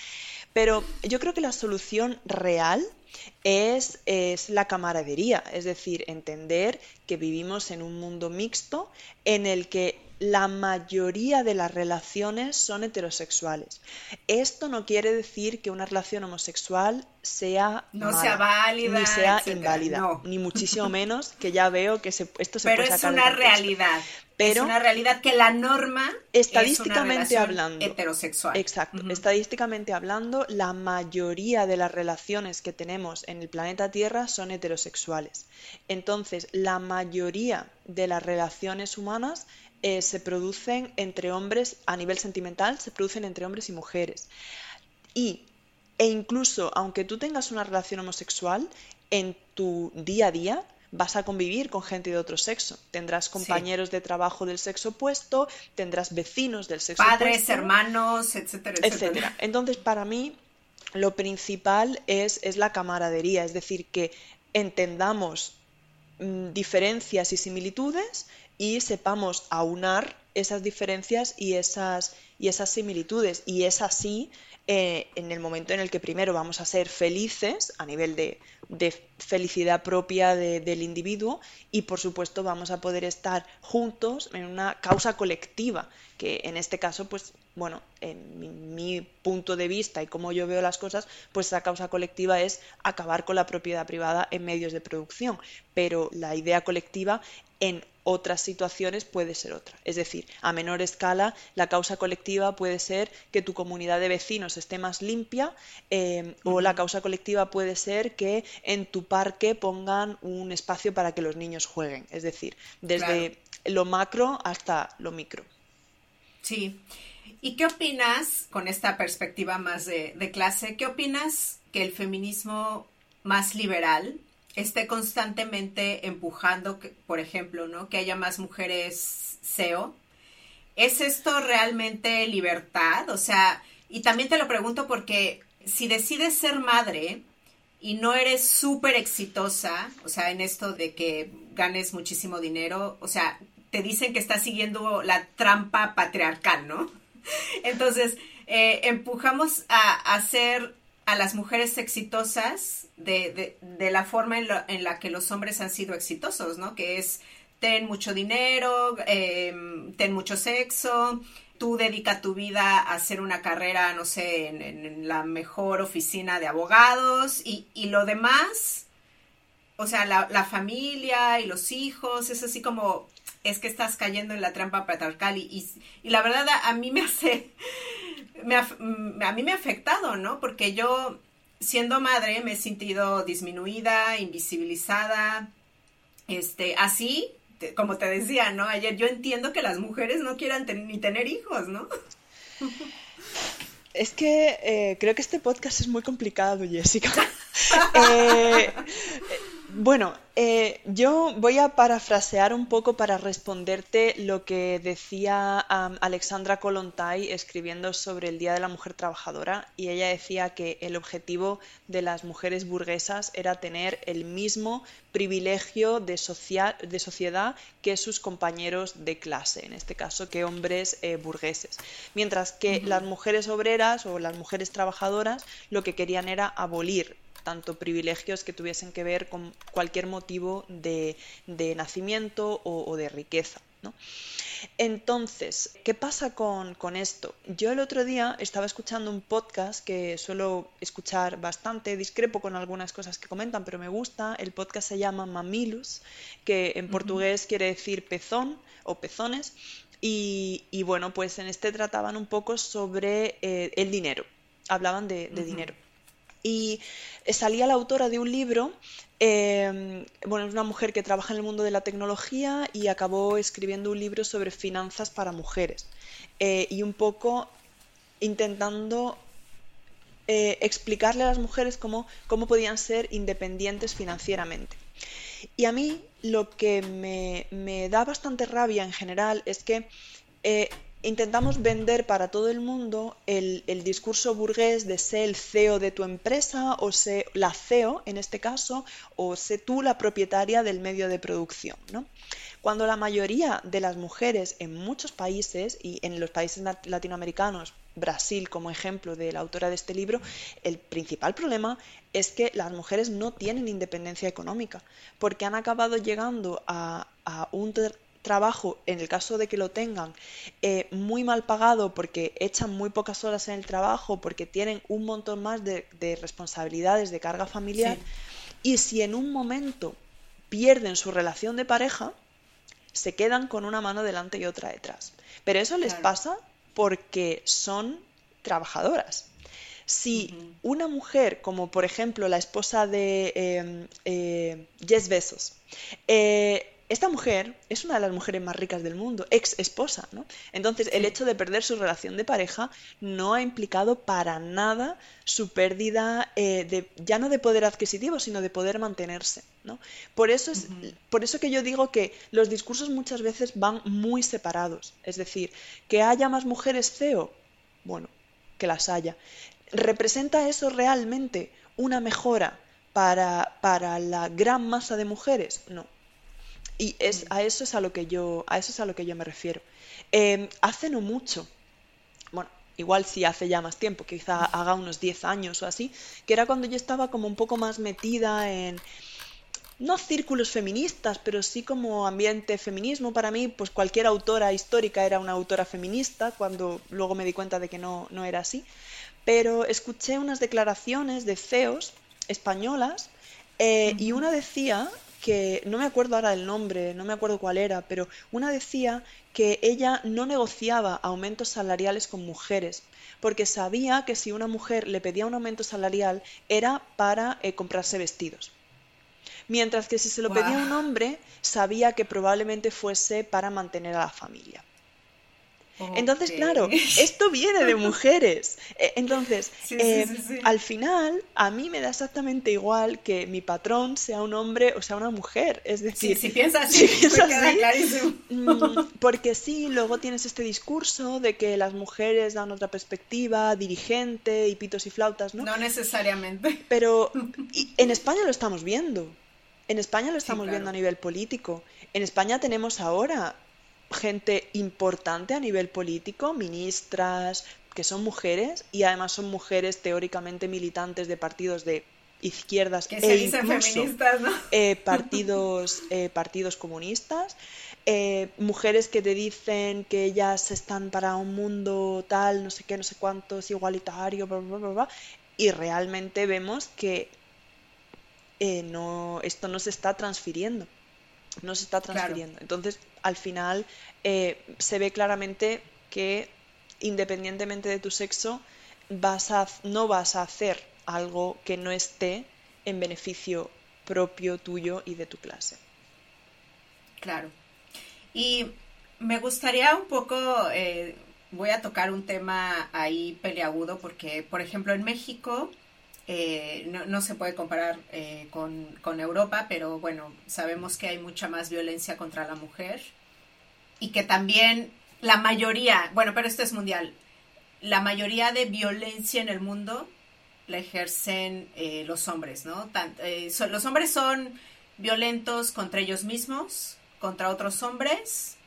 Pero yo creo que la solución real es, es, la camaradería, es decir, entender que vivimos en un mundo mixto en el que la mayoría de las relaciones son heterosexuales. Esto no quiere decir que una relación homosexual sea no sea válida ni sea inválida, ni muchísimo menos que ya veo que se, esto se Pero es una realidad. Pero es una realidad que la norma estadísticamente es hablando heterosexual. Exacto. Estadísticamente hablando, la mayoría de las relaciones que tenemos en el planeta Tierra son heterosexuales. Entonces, la mayoría de las relaciones humanas eh, se producen entre hombres, a nivel sentimental, se producen entre hombres y mujeres. Y, e incluso, aunque tú tengas una relación homosexual, en tu día a día vas a convivir con gente de otro sexo. Tendrás compañeros de trabajo del sexo opuesto, tendrás vecinos del sexo opuesto. Padres, hermanos, etcétera, etcétera, Entonces, para mí, lo principal es, es la camaradería, es decir, que entendamos diferencias y similitudes y sepamos aunar esas diferencias y esas, y esas similitudes. Y es así eh, en el momento en el que primero vamos a ser felices a nivel de, felicidad propia del individuo y por supuesto vamos a poder estar juntos en una causa colectiva, que en este caso, pues bueno, en mi, punto de vista y como yo veo las cosas, pues esa causa colectiva es acabar con la propiedad privada en medios de producción, pero la idea colectiva en otras situaciones puede ser otra. Es decir, a menor escala, la causa colectiva puede ser que tu comunidad de vecinos esté más limpia eh, o la causa colectiva puede ser que en tu parque pongan un espacio para que los niños jueguen. Es decir, desde lo macro hasta lo micro. Sí. ¿Y qué opinas, con esta perspectiva más de, de clase, qué opinas que el feminismo más liberal esté constantemente empujando, por ejemplo, ¿no? Que haya más mujeres SEO. ¿Es esto realmente libertad? O sea, y también te lo pregunto porque si decides ser madre y no eres súper exitosa, o sea, en esto de que ganes muchísimo dinero, o sea, te dicen que estás siguiendo la trampa patriarcal, ¿no? [laughs] Entonces, eh, empujamos a, a ser a las mujeres exitosas de, la forma en, la que los hombres han sido exitosos, ¿no? Que es ten mucho dinero, em, ten mucho sexo, tú dedica tu vida a hacer una carrera, no sé, en, la mejor oficina de abogados y, lo demás, o sea, la, familia y los hijos, es así como, es que estás cayendo en la trampa patriarcal y, y la verdad a mí me hace Mm, a mí me ha afectado, ¿no? Porque yo, siendo madre, me he sentido disminuida, invisibilizada, este, así, como te decía, ¿no? Ayer yo entiendo que las mujeres no quieran ni tener hijos, ¿no? [laughs] Es que eh, creo que este podcast es muy complicado, Jessica. [laughs] Eh, Bueno, eh, yo voy a parafrasear un poco para responderte lo que decía Alexandra Kolontai escribiendo sobre el Día de la Mujer Trabajadora y ella decía que el objetivo de las mujeres burguesas era tener el mismo privilegio de, de sociedad que sus compañeros de clase, en este caso que hombres eh, burgueses. Mientras que las mujeres obreras o las mujeres trabajadoras lo que querían era abolir tanto privilegios que tuviesen que ver con cualquier motivo de, nacimiento o, de riqueza. Entonces, ¿qué pasa con, esto? Yo el otro día estaba escuchando un podcast que suelo escuchar bastante, discrepo con algunas cosas que comentan, pero me gusta. El podcast se llama Mamilus, que en portugués quiere decir pezón o pezones. Y, bueno, pues en este trataban un poco sobre eh, el dinero, hablaban de, dinero. Y salía la autora de un libro, em, bueno, es una mujer que trabaja en el mundo de la tecnología y acabó escribiendo un libro sobre finanzas para mujeres. Eh, y un poco intentando eh, explicarle a las mujeres cómo, cómo podían ser independientes financieramente. Y a mí lo que me, me da bastante rabia en general es que eh, intentamos vender para todo el mundo el, discurso burgués de ser el CEO de tu empresa o ser la CEO en este caso o ser tú la propietaria del medio de producción. ¿no? Cuando la mayoría de las mujeres en muchos países y en los países latinoamericanos, Brasil como ejemplo de la autora de este libro, el principal problema es que las mujeres no tienen independencia económica porque han acabado llegando a, a un trabajo, en el caso de que lo tengan, eh, muy mal pagado porque echan muy pocas horas en el trabajo, porque tienen un montón más de, responsabilidades, de carga familiar, y si en un momento pierden su relación de pareja, se quedan con una mano delante y otra detrás. Pero eso les pasa porque son trabajadoras. Si una mujer, como por ejemplo la esposa de eh, eh, Jess Bezos, eh, esta mujer es una de las mujeres más ricas del mundo, ex esposa, ¿no? Entonces, el hecho de perder su relación de pareja no ha implicado para nada su pérdida eh, de, ya no de poder adquisitivo, sino de poder mantenerse, ¿no? Por eso, es, por eso que yo digo que los discursos muchas veces van muy separados. Es decir, que haya más mujeres CEO, bueno, que las haya. ¿Representa eso realmente una mejora para, para la gran masa de mujeres? No y es, a eso es a lo que yo, a eso es a lo que yo me refiero. Em, hace no mucho, bueno, igual sí hace ya más tiempo, quizá haga unos 10 años o así, que era cuando yo estaba como un poco más metida en, no círculos feministas, pero sí como ambiente feminismo. Para mí, pues cualquier autora histórica era una autora feminista, cuando luego me di cuenta de que no, no era así. Pero escuché unas declaraciones de CEOs españolas eh, y una decía que no me acuerdo ahora el nombre, no me acuerdo cuál era, pero una decía que ella no negociaba aumentos salariales con mujeres, porque sabía que si una mujer le pedía un aumento salarial era para eh, comprarse vestidos. Mientras que si se lo pedía un hombre, sabía que probablemente fuese para mantener a la familia. Entonces, claro, esto viene de mujeres. E, entonces, [laughs] eh, al final, a mí me da exactamente igual que mi patrón sea un hombre o sea una mujer. Es decir, si piensas así, mm, porque sí, luego tienes este discurso de que las mujeres dan otra perspectiva, dirigente y pitos y flautas, ¿no? No necesariamente. Pero [laughs] en España lo estamos viendo. En España lo estamos viendo a nivel político. En España tenemos ahora gente importante a nivel político, ministras, que son mujeres y además son mujeres teóricamente militantes de partidos de izquierdas e incluso eh, partidos, eh, partidos comunistas, eh, mujeres que te dicen que ellas están para un mundo tal, no sé qué, no sé cuántos, igualitario, bla, bla, bla, bla y realmente vemos que no, esto no se está transfiriendo no se está transfiriendo. Entonces, al final, eh, se ve claramente que independientemente de tu sexo, vas a, no vas a hacer algo que no esté en beneficio propio tuyo y de tu clase. Claro. Y me gustaría un poco, eh, voy a tocar un tema ahí peleagudo porque, por ejemplo, en México Eh, no, se puede comparar eh, con, Europa, pero bueno, sabemos que hay mucha más violencia contra la mujer y que también la mayoría, bueno, pero esto es mundial, la mayoría de violencia en el mundo la ejercen eh, los hombres, ¿no? los hombres son violentos contra ellos mismos, contra otros hombres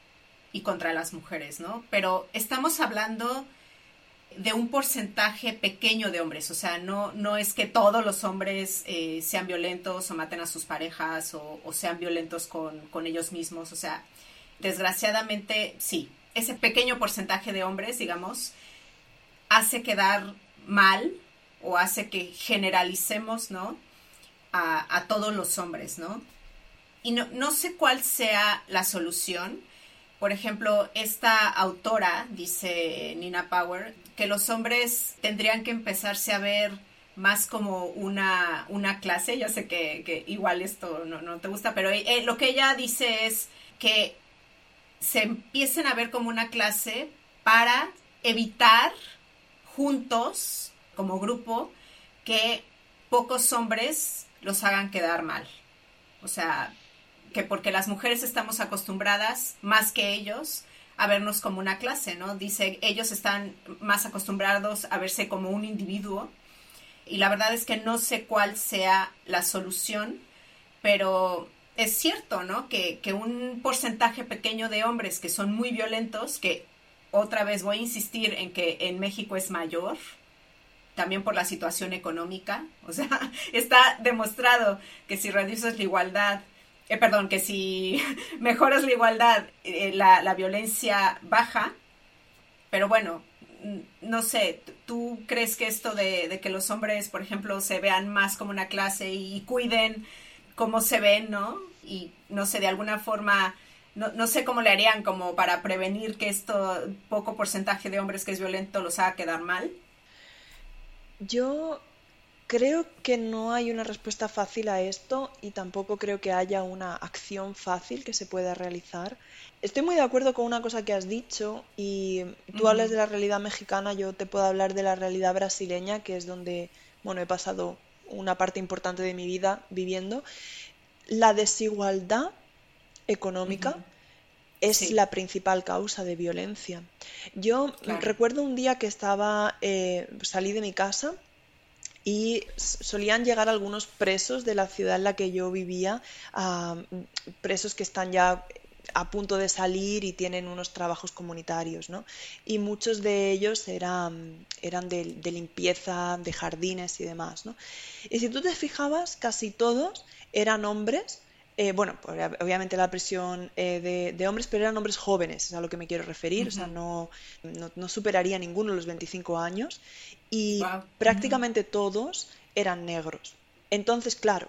y contra las mujeres, ¿no? Pero estamos hablando de un porcentaje pequeño de hombres, o sea, no, no es que todos los hombres eh, sean violentos o maten a sus parejas o, sean violentos con, con, ellos mismos, o sea, desgraciadamente sí, ese pequeño porcentaje de hombres, digamos, hace quedar mal o hace que generalicemos, ¿no? A, a todos los hombres, ¿no? Y no, no sé cuál sea la solución, por ejemplo, esta autora, dice Nina Power, que los hombres tendrían que empezarse a ver más como una, una clase. Ya sé que, igual esto no, te gusta, pero eh, lo que ella dice es que se empiecen a ver como una clase para evitar juntos, como grupo, que pocos hombres los hagan quedar mal. O sea, que porque las mujeres estamos acostumbradas más que ellos a vernos como una clase, ¿no? Dice, ellos están más acostumbrados a verse como un individuo y la verdad es que no sé cuál sea la solución, pero es cierto, ¿no? Que, que un porcentaje pequeño de hombres que son muy violentos, que otra vez voy a insistir en que en México es mayor, también por la situación económica, [laughs] o sea, está demostrado que si reduces la igualdad eh, perdón, que si [laughs] mejoras la igualdad, eh, la, violencia baja, pero bueno, no sé, ¿tú crees que esto de, que los hombres, por ejemplo, se vean más como una clase y, cuiden cómo se ven, ¿no? Y no sé, de alguna forma, no, no, sé cómo le harían como para prevenir que esto poco porcentaje de hombres que es violento los haga quedar mal. Yo Creo que no hay una respuesta fácil a esto y tampoco creo que haya una acción fácil que se pueda realizar. Estoy muy de acuerdo con una cosa que has dicho y tú hablas de la realidad mexicana, yo te puedo hablar de la realidad brasileña, que es donde, bueno, he pasado una parte importante de mi vida viviendo. La desigualdad económica es la principal causa de violencia. Yo recuerdo un día que estaba, eh, salí de mi casa y solían llegar algunos presos de la ciudad en la que yo vivía, presos que están ya a punto de salir y tienen unos trabajos comunitarios, ¿no? Y muchos de ellos eran, eran de, limpieza, de jardines y demás, ¿no? Y si tú te fijabas, casi todos eran hombres eh, bueno, pues, obviamente la presión eh, de, hombres, pero eran hombres jóvenes, es a lo que me quiero referir, o sea, no, no, superaría ninguno los 25 años y prácticamente todos eran negros. Entonces, claro,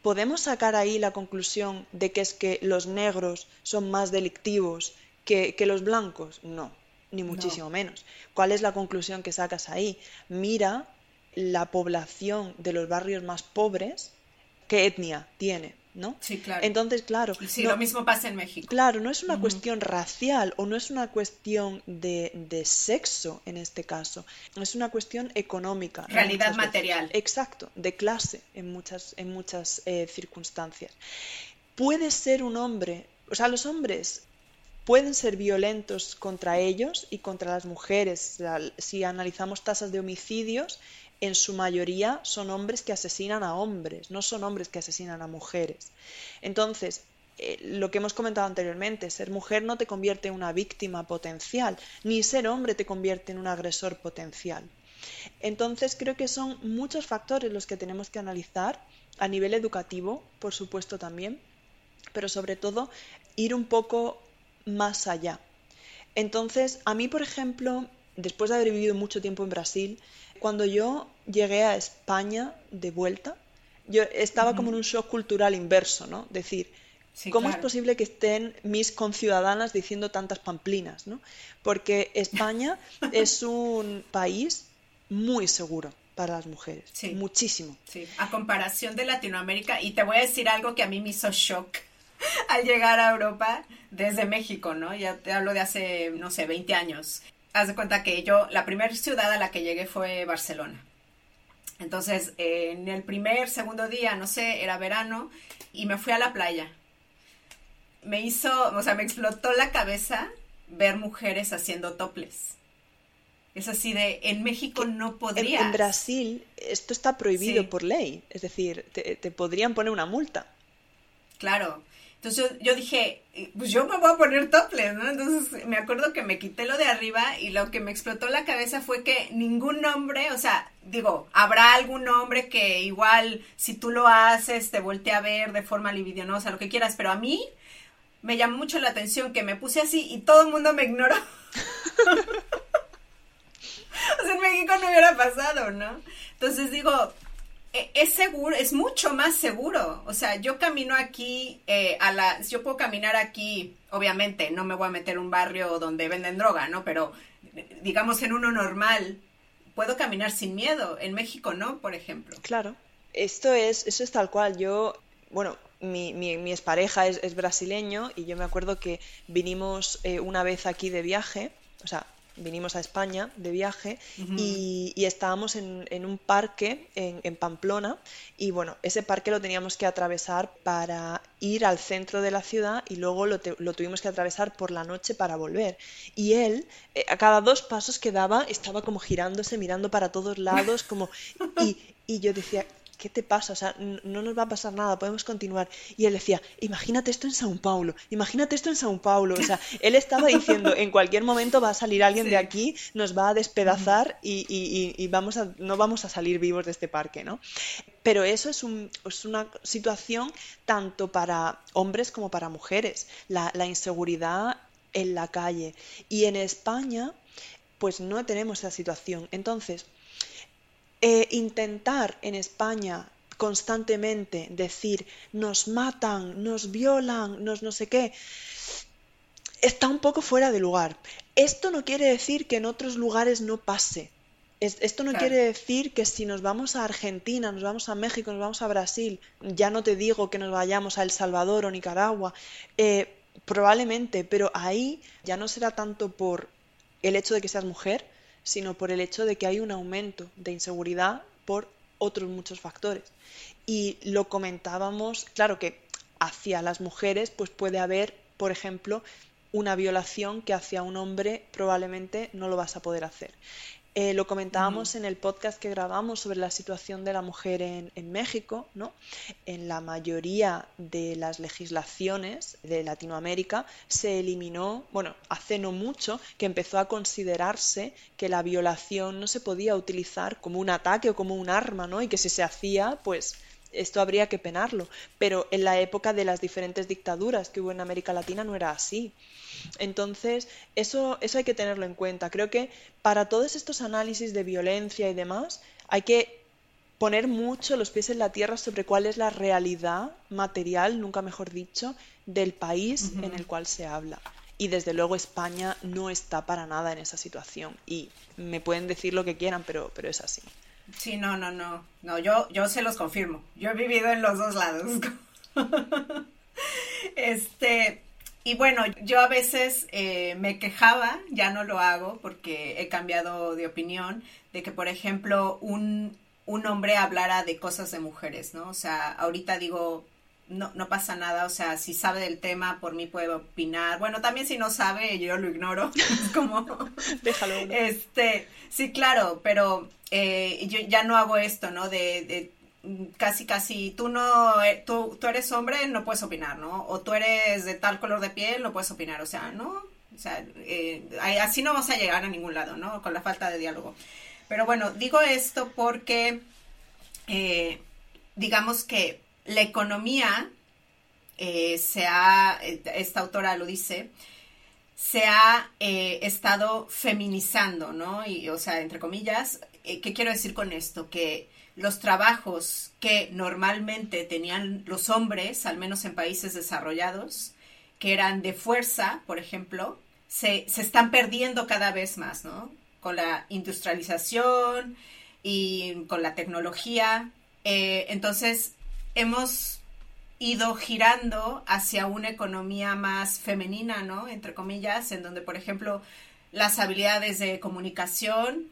¿podemos sacar ahí la conclusión de que es que los negros son más delictivos que, los blancos? No, ni muchísimo menos. ¿Cuál es la conclusión que sacas ahí? Mira la población de los barrios más pobres, qué etnia tiene ¿no? Sí, claro. Entonces, claro. Sí, lo mismo pasa en México. Claro, no es una cuestión racial o no es una cuestión de, de, sexo en este caso, es una cuestión económica. Realidad material. Exacto, de clase en muchas, en muchas eh, circunstancias. Puede ser un hombre, o sea, los hombres pueden ser violentos contra ellos y contra las mujeres. Si analizamos tasas de homicidios, en su mayoría son hombres que asesinan a hombres, no son hombres que asesinan a mujeres. Entonces, eh, lo que hemos comentado anteriormente, ser mujer no te convierte en una víctima potencial, ni ser hombre te convierte en un agresor potencial. Entonces, creo que son muchos factores los que tenemos que analizar a nivel educativo, por supuesto también, pero sobre todo ir un poco más allá. Entonces, a mí, por ejemplo, después de haber vivido mucho tiempo en Brasil, cuando yo llegué a España de vuelta, yo estaba como en un shock cultural inverso, ¿no? Decir, ¿cómo es posible que estén mis conciudadanas diciendo tantas pamplinas, ¿no? Porque España [laughs] es un país muy seguro para las mujeres, muchísimo. Sí, a comparación de Latinoamérica, y te voy a decir algo que a mí me hizo shock al llegar a Europa desde México, ¿no? Ya te hablo de hace, no sé, 20 años haz de cuenta que yo, la primera ciudad a la que llegué fue Barcelona. Entonces, en el primer, segundo día, no sé, era verano, y me fui a la playa. Me hizo, o sea, me explotó la cabeza ver mujeres haciendo toples. Es así de, en México no podría. En, Brasil esto está prohibido por ley, es decir, te, te, podrían poner una multa. Claro. Entonces yo, dije, pues yo me voy a poner topless, ¿no? Entonces me acuerdo que me quité lo de arriba y lo que me explotó la cabeza fue que ningún hombre, o sea, digo, habrá algún hombre que igual si tú lo haces te voltea a ver de forma libidinosa, lo que quieras, pero a mí me llamó mucho la atención que me puse así y todo el mundo me ignoró. [laughs] [laughs] o sea, en México no hubiera pasado, ¿no? Entonces digo, es seguro, es mucho más seguro. O sea, yo camino aquí eh, a la, yo puedo caminar aquí, obviamente, no me voy a meter un barrio donde venden droga, ¿no? Pero digamos en uno normal, puedo caminar sin miedo. En México no, por ejemplo. Claro. Esto es, eso es tal cual. Yo, bueno, mi, mi, mi expareja es, es, brasileño y yo me acuerdo que vinimos eh, una vez aquí de viaje, o sea, vinimos a España de viaje y, estábamos en, un parque en, Pamplona y bueno, ese parque lo teníamos que atravesar para ir al centro de la ciudad y luego lo, tuvimos que atravesar por la noche para volver. Y él, eh, a cada dos pasos que daba, estaba como girándose, mirando para todos lados, como... Y, y yo decía, ¿qué te pasa? O sea, no nos va a pasar nada, podemos continuar. Y él decía, imagínate esto en Sao Paulo, imagínate esto en Sao Paulo. O sea, [laughs] él estaba diciendo, en cualquier momento va a salir alguien de aquí, nos va a despedazar y, vamos a, no vamos a salir vivos de este parque, ¿no? Pero eso es, una situación tanto para hombres como para mujeres, la, la inseguridad en la calle. Y en España, pues no tenemos esa situación. Entonces, eh, intentar en España constantemente decir nos matan, nos violan, nos no sé qué, está un poco fuera de lugar. Esto no quiere decir que en otros lugares no pase. esto no quiere decir que si nos vamos a Argentina, nos vamos a México, nos vamos a Brasil, ya no te digo que nos vayamos a El Salvador o Nicaragua, eh, probablemente, pero ahí ya no será tanto por el hecho de que seas mujer, sino por el hecho de que hay un aumento de inseguridad por otros muchos factores. Y lo comentábamos, claro que hacia las mujeres pues puede haber, por ejemplo, una violación que hacia un hombre probablemente no lo vas a poder hacer. Eh, lo comentábamos en el podcast que grabamos sobre la situación de la mujer en, México, ¿no? En la mayoría de las legislaciones de Latinoamérica se eliminó, bueno, hace no mucho, que empezó a considerarse que la violación no se podía utilizar como un ataque o como un arma, ¿no? Y que si se hacía, pues esto habría que penarlo. Pero en la época de las diferentes dictaduras que hubo en América Latina no era así. Entonces, eso, eso hay que tenerlo en cuenta. Creo que para todos estos análisis de violencia y demás, hay que poner mucho los pies en la tierra sobre cuál es la realidad material, nunca mejor dicho, del país en el cual se habla. Y desde luego España no está para nada en esa situación. Y me pueden decir lo que quieran, pero, pero es así. Sí, no, no, no. No, yo, yo se los confirmo. Yo he vivido en los dos lados. [laughs] este, y bueno, yo a veces eh, me quejaba, ya no lo hago porque he cambiado de opinión, de que, por ejemplo, un, un hombre hablara de cosas de mujeres, ¿no? O sea, ahorita digo, no, no pasa nada, o sea, si sabe del tema, por mí puede opinar. Bueno, también si no sabe, yo lo ignoro. [laughs] como, déjalo. Este, sí, claro, pero eh, yo ya no hago esto, ¿no? De, casi, casi, tú no, eh, tú, tú eres hombre, no puedes opinar, ¿no? O tú eres de tal color de piel, no puedes opinar, o sea, ¿no? O sea, eh, así no vas a llegar a ningún lado, ¿no? Con la falta de diálogo. Pero bueno, digo esto porque, digamos que la economía, se ha, esta autora lo dice, se ha estado feminizando, ¿no? Y, o sea, entre comillas, eh, ¿qué quiero decir con esto? Que los trabajos que normalmente tenían los hombres, al menos en países desarrollados, que eran de fuerza, por ejemplo, se, están perdiendo cada vez más, ¿no? Con la industrialización y con la tecnología. Eh, entonces, hemos ido girando hacia una economía más femenina, ¿no? Entre comillas, en donde, por ejemplo, las habilidades de comunicación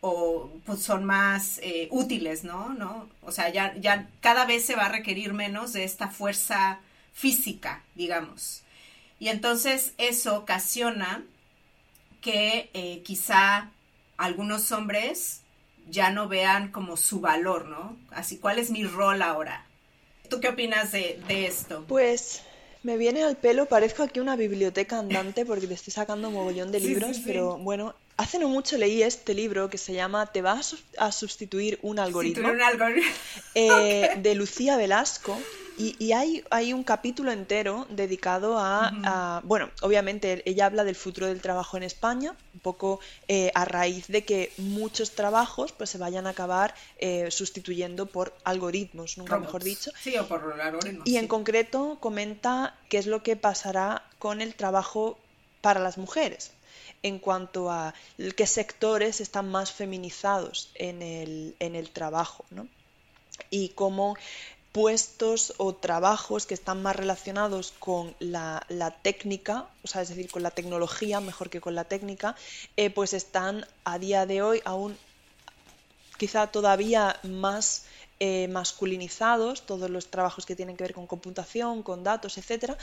o pues, son más eh, útiles, ¿no? ¿no? O sea, ya, ya cada vez se va a requerir menos de esta fuerza física, digamos. Y entonces eso ocasiona que eh, quizá algunos hombres ya no vean como su valor, ¿no? Así, ¿cuál es mi rol ahora? ¿Tú qué opinas de, esto? Pues me viene al pelo, parezco aquí una biblioteca andante porque te estoy sacando un mogollón de libros, pero bueno, hace no mucho leí este libro que se llama Te vas a sustituir un algoritmo, un algoritmo. [laughs] Eh, de Lucía Velasco. Y, hay, hay, un capítulo entero dedicado a, bueno, obviamente ella habla del futuro del trabajo en España, un poco eh, a raíz de que muchos trabajos pues se vayan a acabar eh, sustituyendo por algoritmos, nunca mejor dicho. Sí, o por algoritmos. Y en concreto comenta qué es lo que pasará con el trabajo para las mujeres en cuanto a qué sectores están más feminizados en el, en el trabajo, ¿no? Y cómo puestos o trabajos que están más relacionados con la, técnica, o sea, es decir, con la tecnología, mejor que con la técnica, eh, pues están a día de hoy aún quizá todavía más eh, masculinizados, todos los trabajos que tienen que ver con computación, con datos, etcétera,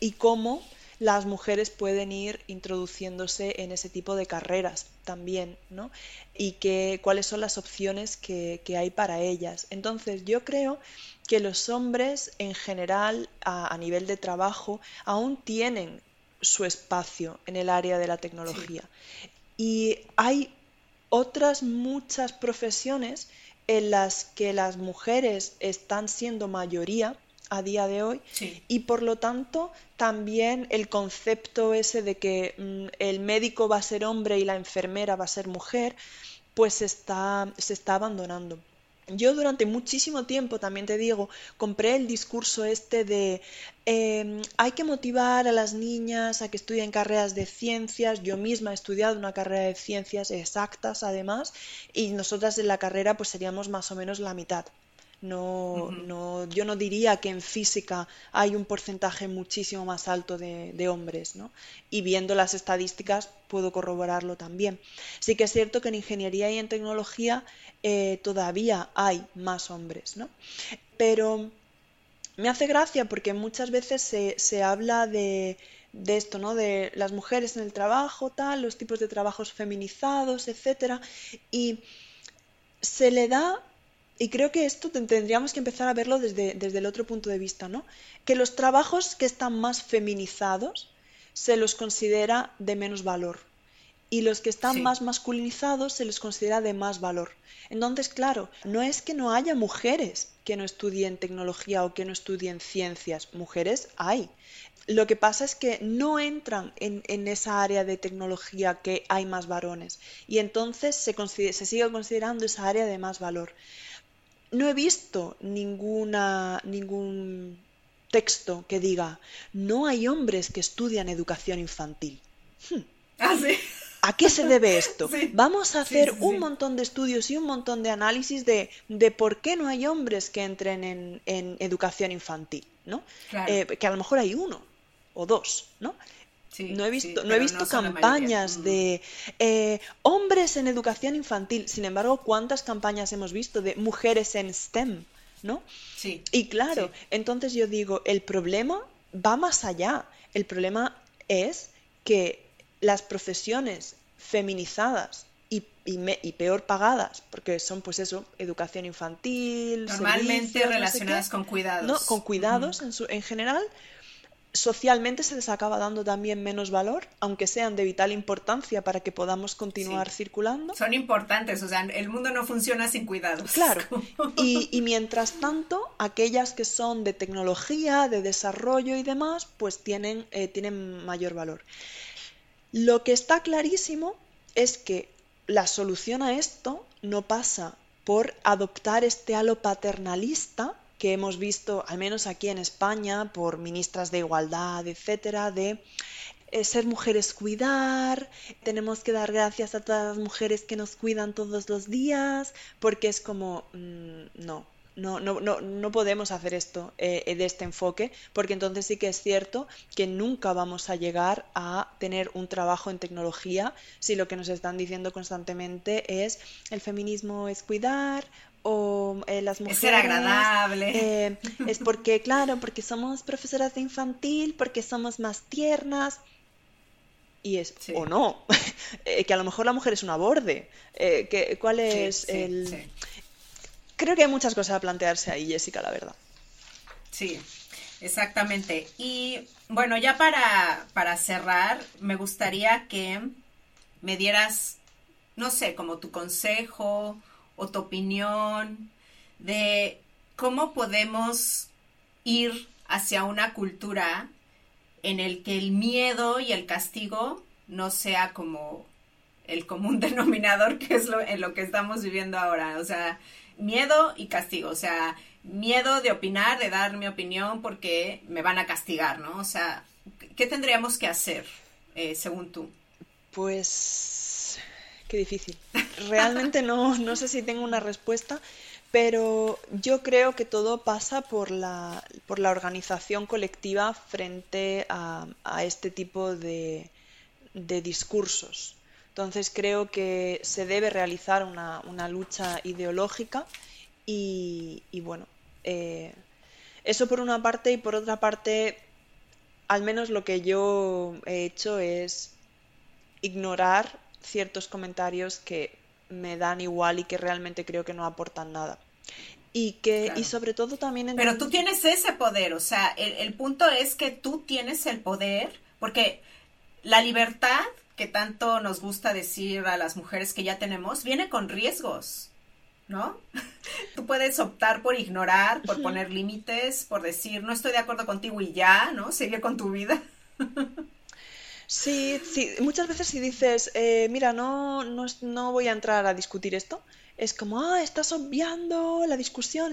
y cómo las mujeres pueden ir introduciéndose en ese tipo de carreras también, ¿no? Y que, cuáles son las opciones que, que hay para ellas. Entonces, yo creo que los hombres en general a, nivel de trabajo aún tienen su espacio en el área de la tecnología. Y hay otras muchas profesiones en las que las mujeres están siendo mayoría a día de hoy y por lo tanto también el concepto ese de que mm, el médico va a ser hombre y la enfermera va a ser mujer pues está, se está abandonando. Yo durante muchísimo tiempo, también te digo, compré el discurso este de em, hay que motivar a las niñas a que estudien carreras de ciencias. Yo misma he estudiado una carrera de ciencias exactas, además, y nosotras en la carrera pues seríamos más o menos la mitad. No, no, yo no diría que en física hay un porcentaje muchísimo más alto de, hombres, ¿no? Y viendo las estadísticas puedo corroborarlo también. Sí que es cierto que en ingeniería y en tecnología eh, todavía hay más hombres, ¿no? Pero me hace gracia porque muchas veces se, se habla de, de esto, ¿no? De las mujeres en el trabajo, tal, los tipos de trabajos feminizados, etcétera, y se le da y creo que esto tendríamos que empezar a verlo desde, desde el otro punto de vista, ¿no? Que los trabajos que están más feminizados se los considera de menos valor y los que están más masculinizados se les considera de más valor. Entonces, claro, no es que no haya mujeres que no estudien tecnología o que no estudien ciencias, mujeres hay. Lo que pasa es que no entran en, en esa área de tecnología que hay más varones y entonces se, se sigue considerando esa área de más valor no he visto ninguna, ningún texto que diga no hay hombres que estudian educación infantil. Hmm. Ah, ¿A qué se debe esto? [laughs] Vamos a hacer un montón de estudios y un montón de análisis de, de por qué no hay hombres que entren en, en educación infantil, ¿no? Eh, que a lo mejor hay uno o dos, ¿no? No he visto, no he visto campañas de eh, hombres en educación infantil. Sin embargo, ¿cuántas campañas hemos visto de mujeres en STEM? ¿No? Sí. Y claro, entonces yo digo, el problema va más allá. El problema es que las profesiones feminizadas y, y, peor pagadas, porque son pues eso, educación infantil, normalmente relacionadas con cuidados. No, con cuidados en, su, en general, socialmente se les acaba dando también menos valor, aunque sean de vital importancia para que podamos continuar circulando. Son importantes, o sea, el mundo no funciona sin cuidados. Claro. [laughs] Y, mientras tanto, aquellas que son de tecnología, de desarrollo y demás, pues tienen, eh, tienen mayor valor. Lo que está clarísimo es que la solución a esto no pasa por adoptar este halo paternalista que hemos visto, al menos aquí en España, por ministras de igualdad, etcétera, de eh, ser mujeres cuidar, tenemos que dar gracias a todas las mujeres que nos cuidan todos los días, porque es como, mm, no, No, no, no, no podemos hacer esto eh, de este enfoque, porque entonces sí que es cierto que nunca vamos a llegar a tener un trabajo en tecnología si lo que nos están diciendo constantemente es el feminismo es cuidar o eh, las mujeres. Es ser agradable. Eh, es porque, claro, porque somos profesoras de infantil, porque somos más tiernas. Y es, o no, [laughs] eh, que a lo mejor la mujer es una borde. que, ¿Cuál es el...? Creo que hay muchas cosas a plantearse ahí, Jessica, la verdad. Sí, exactamente. Y bueno, ya para, para cerrar, me gustaría que me dieras, no sé, como tu consejo o tu opinión de cómo podemos ir hacia una cultura en el que el miedo y el castigo no sea como el común [laughs] denominador que es lo, en lo que estamos viviendo ahora. O sea, miedo y castigo. O sea, miedo de opinar, de dar mi opinión porque me van a castigar, ¿no? O sea, ¿qué tendríamos que hacer, eh, según tú? Pues Qué difícil. Realmente no, no sé si tengo una respuesta, pero yo creo que todo pasa por la, por la organización colectiva frente a, este tipo de, discursos. Entonces creo que se debe realizar una, lucha ideológica y, bueno, eh, eso por una parte y por otra parte, al menos lo que yo he hecho es ignorar ciertos comentarios que me dan igual y que realmente creo que no aportan nada. Y que, y sobre todo también... Pero tú tienes ese poder, o sea, el, punto es que tú tienes el poder, porque la libertad que tanto nos gusta decir a las mujeres que ya tenemos, viene con riesgos, ¿no? [laughs] Tú puedes optar por ignorar, por poner límites, por decir, no estoy de acuerdo contigo y ya, ¿no? Seguir con tu vida. [laughs] Sí, sí, muchas veces si dices, eh, mira, no, no, voy a entrar a discutir esto, es como, ah, estás obviando la discusión,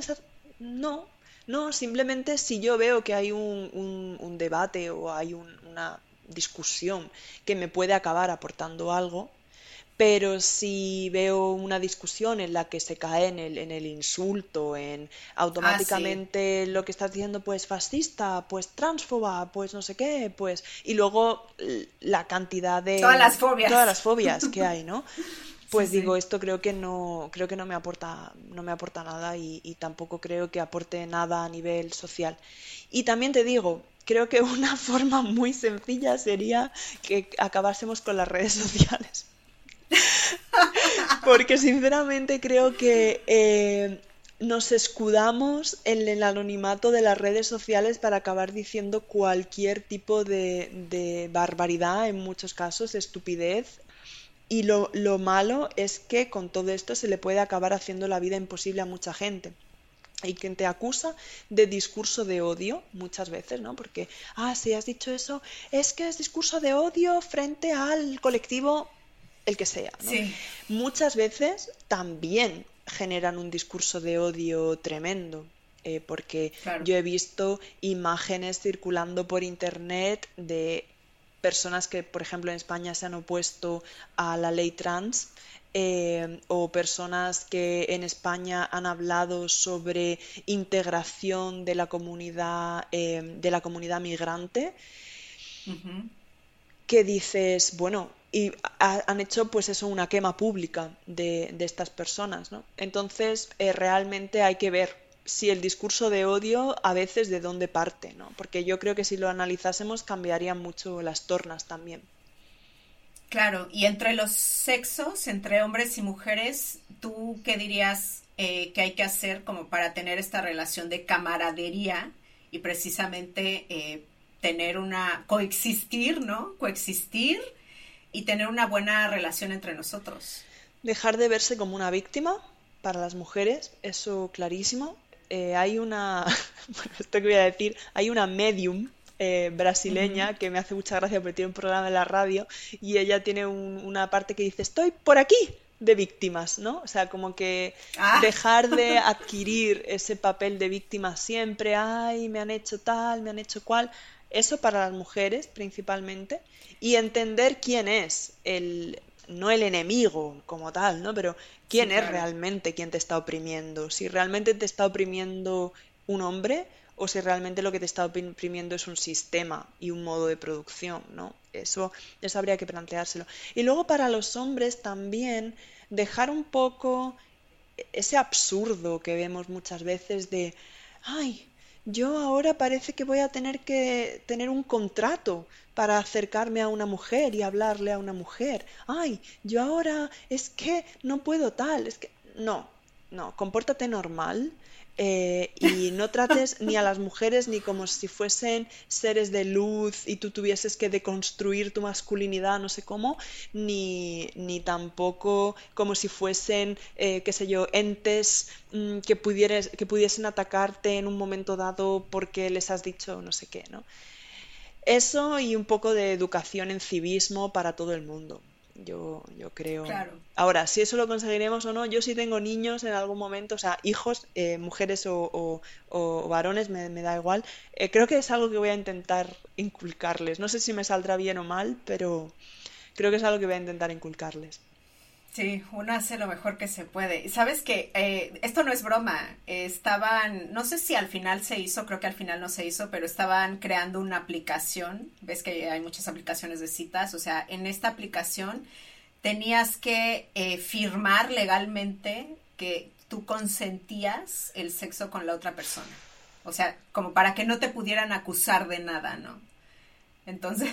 No, no, simplemente si yo veo que hay un, un, debate o hay una discusión que me puede acabar aportando algo, pero si veo una discusión en la que se cae en el, en el insulto, en automáticamente ah, lo que estás diciendo, pues fascista, pues transfoba, pues no sé qué, pues. Y luego la cantidad de. Todas las fobias. Todas las fobias que hay, ¿no? [laughs] Pues digo, esto creo que no, creo que no me aporta, no me aporta nada y, y tampoco creo que aporte nada a nivel social. Y también te digo, creo que una [laughs] forma muy sencilla sería que acabásemos con las redes sociales. [laughs] Porque sinceramente creo que eh, nos escudamos en el anonimato de las redes sociales para acabar diciendo cualquier tipo de, barbaridad, en muchos casos, estupidez. Y lo, malo es que con todo esto se le puede acabar haciendo la vida imposible a mucha gente. Hay quien te acusa de discurso de odio muchas veces, ¿no? Porque, ah, si has dicho eso, es que es discurso de odio frente al colectivo el que sea. Muchas veces también generan un discurso de odio tremendo. Eh, porque yo he visto imágenes circulando por internet de personas que, por ejemplo, en España se han opuesto a la ley trans eh, o personas que en España han hablado sobre integración de la comunidad eh, de la comunidad migrante que dices bueno y han hecho pues eso una quema pública de, estas personas ¿no? entonces eh, realmente hay que ver si el discurso de odio a veces de dónde parte ¿no? porque yo creo que si lo analizásemos cambiarían mucho las tornas también claro y entre los sexos entre hombres y mujeres tú qué dirías eh, que hay que hacer como para tener esta relación de camaradería y precisamente eh, tener una coexistir no coexistir y tener una buena relación entre nosotros. Dejar de verse como una víctima para las mujeres, eso clarísimo. Eh, hay una, [laughs] bueno, esto que voy a decir, hay una medium eh, brasileña que me hace mucha gracia porque tiene un programa en la radio y ella tiene una parte que dice, estoy por aquí de víctimas, ¿no? O sea, como que ah. dejar de [laughs] adquirir ese papel de víctima siempre, ay, me han hecho tal, me han hecho cual, eso para las mujeres principalmente y entender quién es el, no el enemigo como tal, ¿no? Pero ¿quién es realmente quien te está oprimiendo? Si realmente te está oprimiendo un hombre o si realmente lo que te está oprimiendo es un sistema y un modo de producción, ¿no? Eso, eso habría que planteárselo. Y luego para los hombres también dejar un poco ese absurdo que vemos muchas veces de, ay, yo ahora parece que voy a tener que tener un contrato para acercarme a una mujer y hablarle a una mujer. Ay, yo ahora es que no puedo tal, es que no, no, compórtate normal, eh, y no trates ni a las mujeres ni como si fuesen seres de luz y tú tuvieses que deconstruir tu masculinidad, no sé cómo, ni, ni tampoco como si fuesen, eh, qué sé yo, entes mm, que, que pudiesen atacarte en un momento dado porque les has dicho no sé qué, ¿no? Eso y un poco de educación en civismo para todo el mundo. Yo, yo creo. Ahora, si eso lo conseguiremos o no, yo sí tengo niños en algún momento, o sea, hijos, eh, mujeres o, varones, me, da igual. Eh, creo que es algo que voy a intentar inculcarles. No sé si me saldrá bien o mal, pero creo que es algo que voy a intentar inculcarles. Sí, uno hace lo mejor que se puede. Y sabes que eh, esto no es broma. estaban, no sé si al final se hizo, creo que al final no se hizo, pero estaban creando una aplicación. Ves que hay muchas aplicaciones de citas. O sea, en esta aplicación tenías que eh, firmar legalmente que tú consentías el sexo con la otra persona. O sea, como para que no te pudieran acusar de nada, ¿no? Entonces,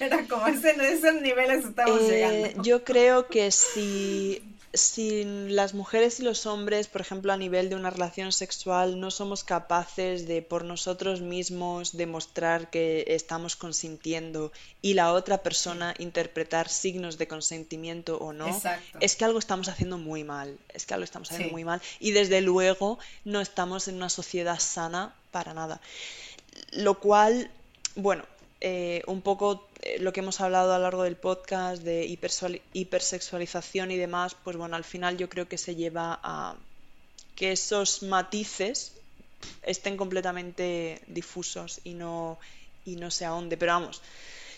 era como ese, esos niveles estamos eh, llegando. Yo creo que si, si las mujeres y los hombres, por ejemplo, a nivel de una relación sexual, no somos capaces de por nosotros mismos demostrar que estamos consintiendo y la otra persona interpretar signos de consentimiento o no, es que algo estamos haciendo muy mal. Es que algo estamos haciendo muy mal. Y desde luego no estamos en una sociedad sana para nada. Lo cual, bueno, eh, un poco eh, lo que hemos hablado a lo largo del podcast de hipersexualización y demás, pues bueno, al final yo creo que se lleva a que esos matices estén completamente difusos y no, y no se ahonde. Pero vamos,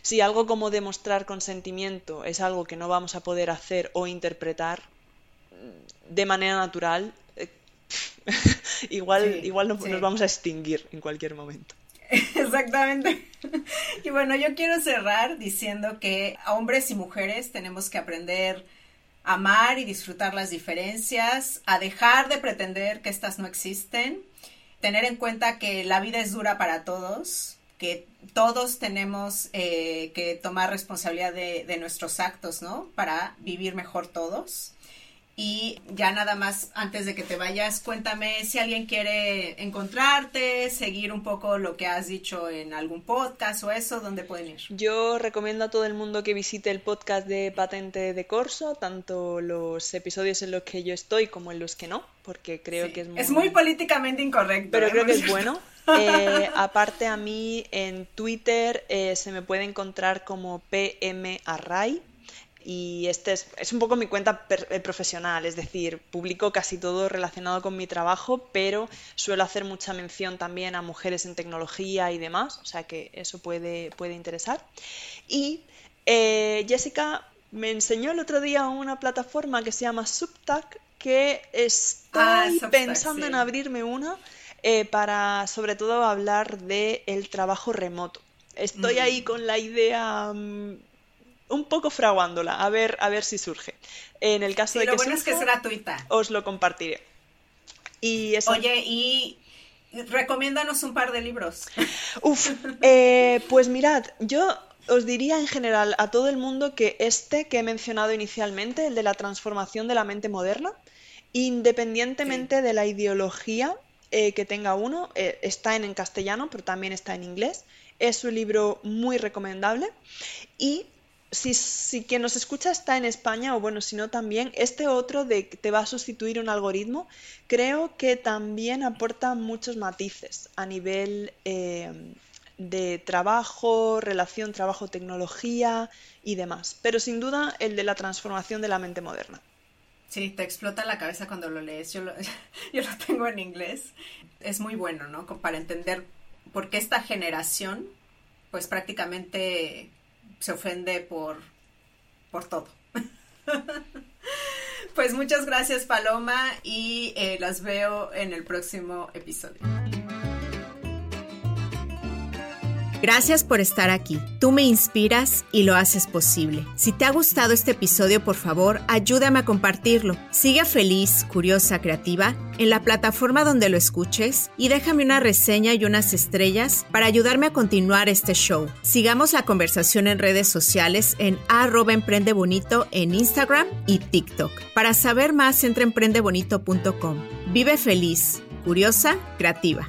si algo como demostrar consentimiento es algo que no vamos a poder hacer o interpretar de manera natural, eh, [laughs] igual, igual nos vamos a extinguir en cualquier momento. [laughs] Exactamente. [laughs] Y bueno, yo quiero cerrar diciendo que hombres y mujeres tenemos que aprender a amar y disfrutar las diferencias, a dejar de pretender que estas no existen, tener en cuenta que la vida es dura para todos, que todos tenemos eh, que tomar responsabilidad de nuestros actos, ¿no? Para vivir mejor todos. Y ya nada más, antes de que te vayas, cuéntame si alguien quiere encontrarte, seguir un poco lo que has dicho en algún podcast o eso, ¿dónde pueden ir? Yo recomiendo a todo el mundo que visite el podcast de Patente de Corso, tanto los episodios en los que yo estoy como en los que no, porque creo que es muy... Es muy políticamente incorrecto. Pero ¿eh? creo que es [laughs] bueno. Eh, aparte a mí en Twitter eh, se me puede encontrar como PM Array, y este es, un poco mi cuenta eh, profesional, es decir, publico casi todo relacionado con mi trabajo, pero suelo hacer mucha mención también a mujeres en tecnología y demás, o sea que eso puede, puede interesar. Y eh, Jessica me enseñó el otro día una plataforma que se llama Subtac, que estoy ah, pensando en abrirme una eh, para sobre todo hablar del el trabajo remoto. Estoy ahí con la idea mm, un poco fraguándola, a ver, a ver si surge. En el caso de lo que bueno es que es gratuita. Os lo compartiré. Y Oye, y recomiéndanos un par de libros. [laughs] Uf, eh, pues mirad, yo os diría en general a todo el mundo que este que he mencionado inicialmente, el de la transformación de la mente moderna, independientemente de la ideología eh, que tenga uno, eh, está en, en castellano, pero también está en inglés. Es un libro muy recomendable. Y si, quien nos escucha está en España, o bueno, si no también, este otro de que te va a sustituir un algoritmo, creo que también aporta muchos matices a nivel eh, de trabajo, relación trabajo-tecnología y demás. Pero sin duda el de la transformación de la mente moderna. Sí, te explota la cabeza cuando lo lees. Yo lo, [laughs] yo lo tengo en inglés. Es muy bueno, ¿no? Para entender por qué esta generación, pues prácticamente se ofende por, por todo. [laughs] pues muchas gracias Paloma y eh, las veo en el próximo episodio. Gracias por estar aquí. Tú me inspiras y lo haces posible. Si te ha gustado este episodio, por favor, ayúdame a compartirlo. Sigue feliz, curiosa, creativa en la plataforma donde lo escuches y déjame una reseña y unas estrellas para ayudarme a continuar este show. Sigamos la conversación en redes sociales en arroba emprendebonito en Instagram y TikTok. Para saber más, entra emprendebonito.com. Vive feliz, curiosa, creativa.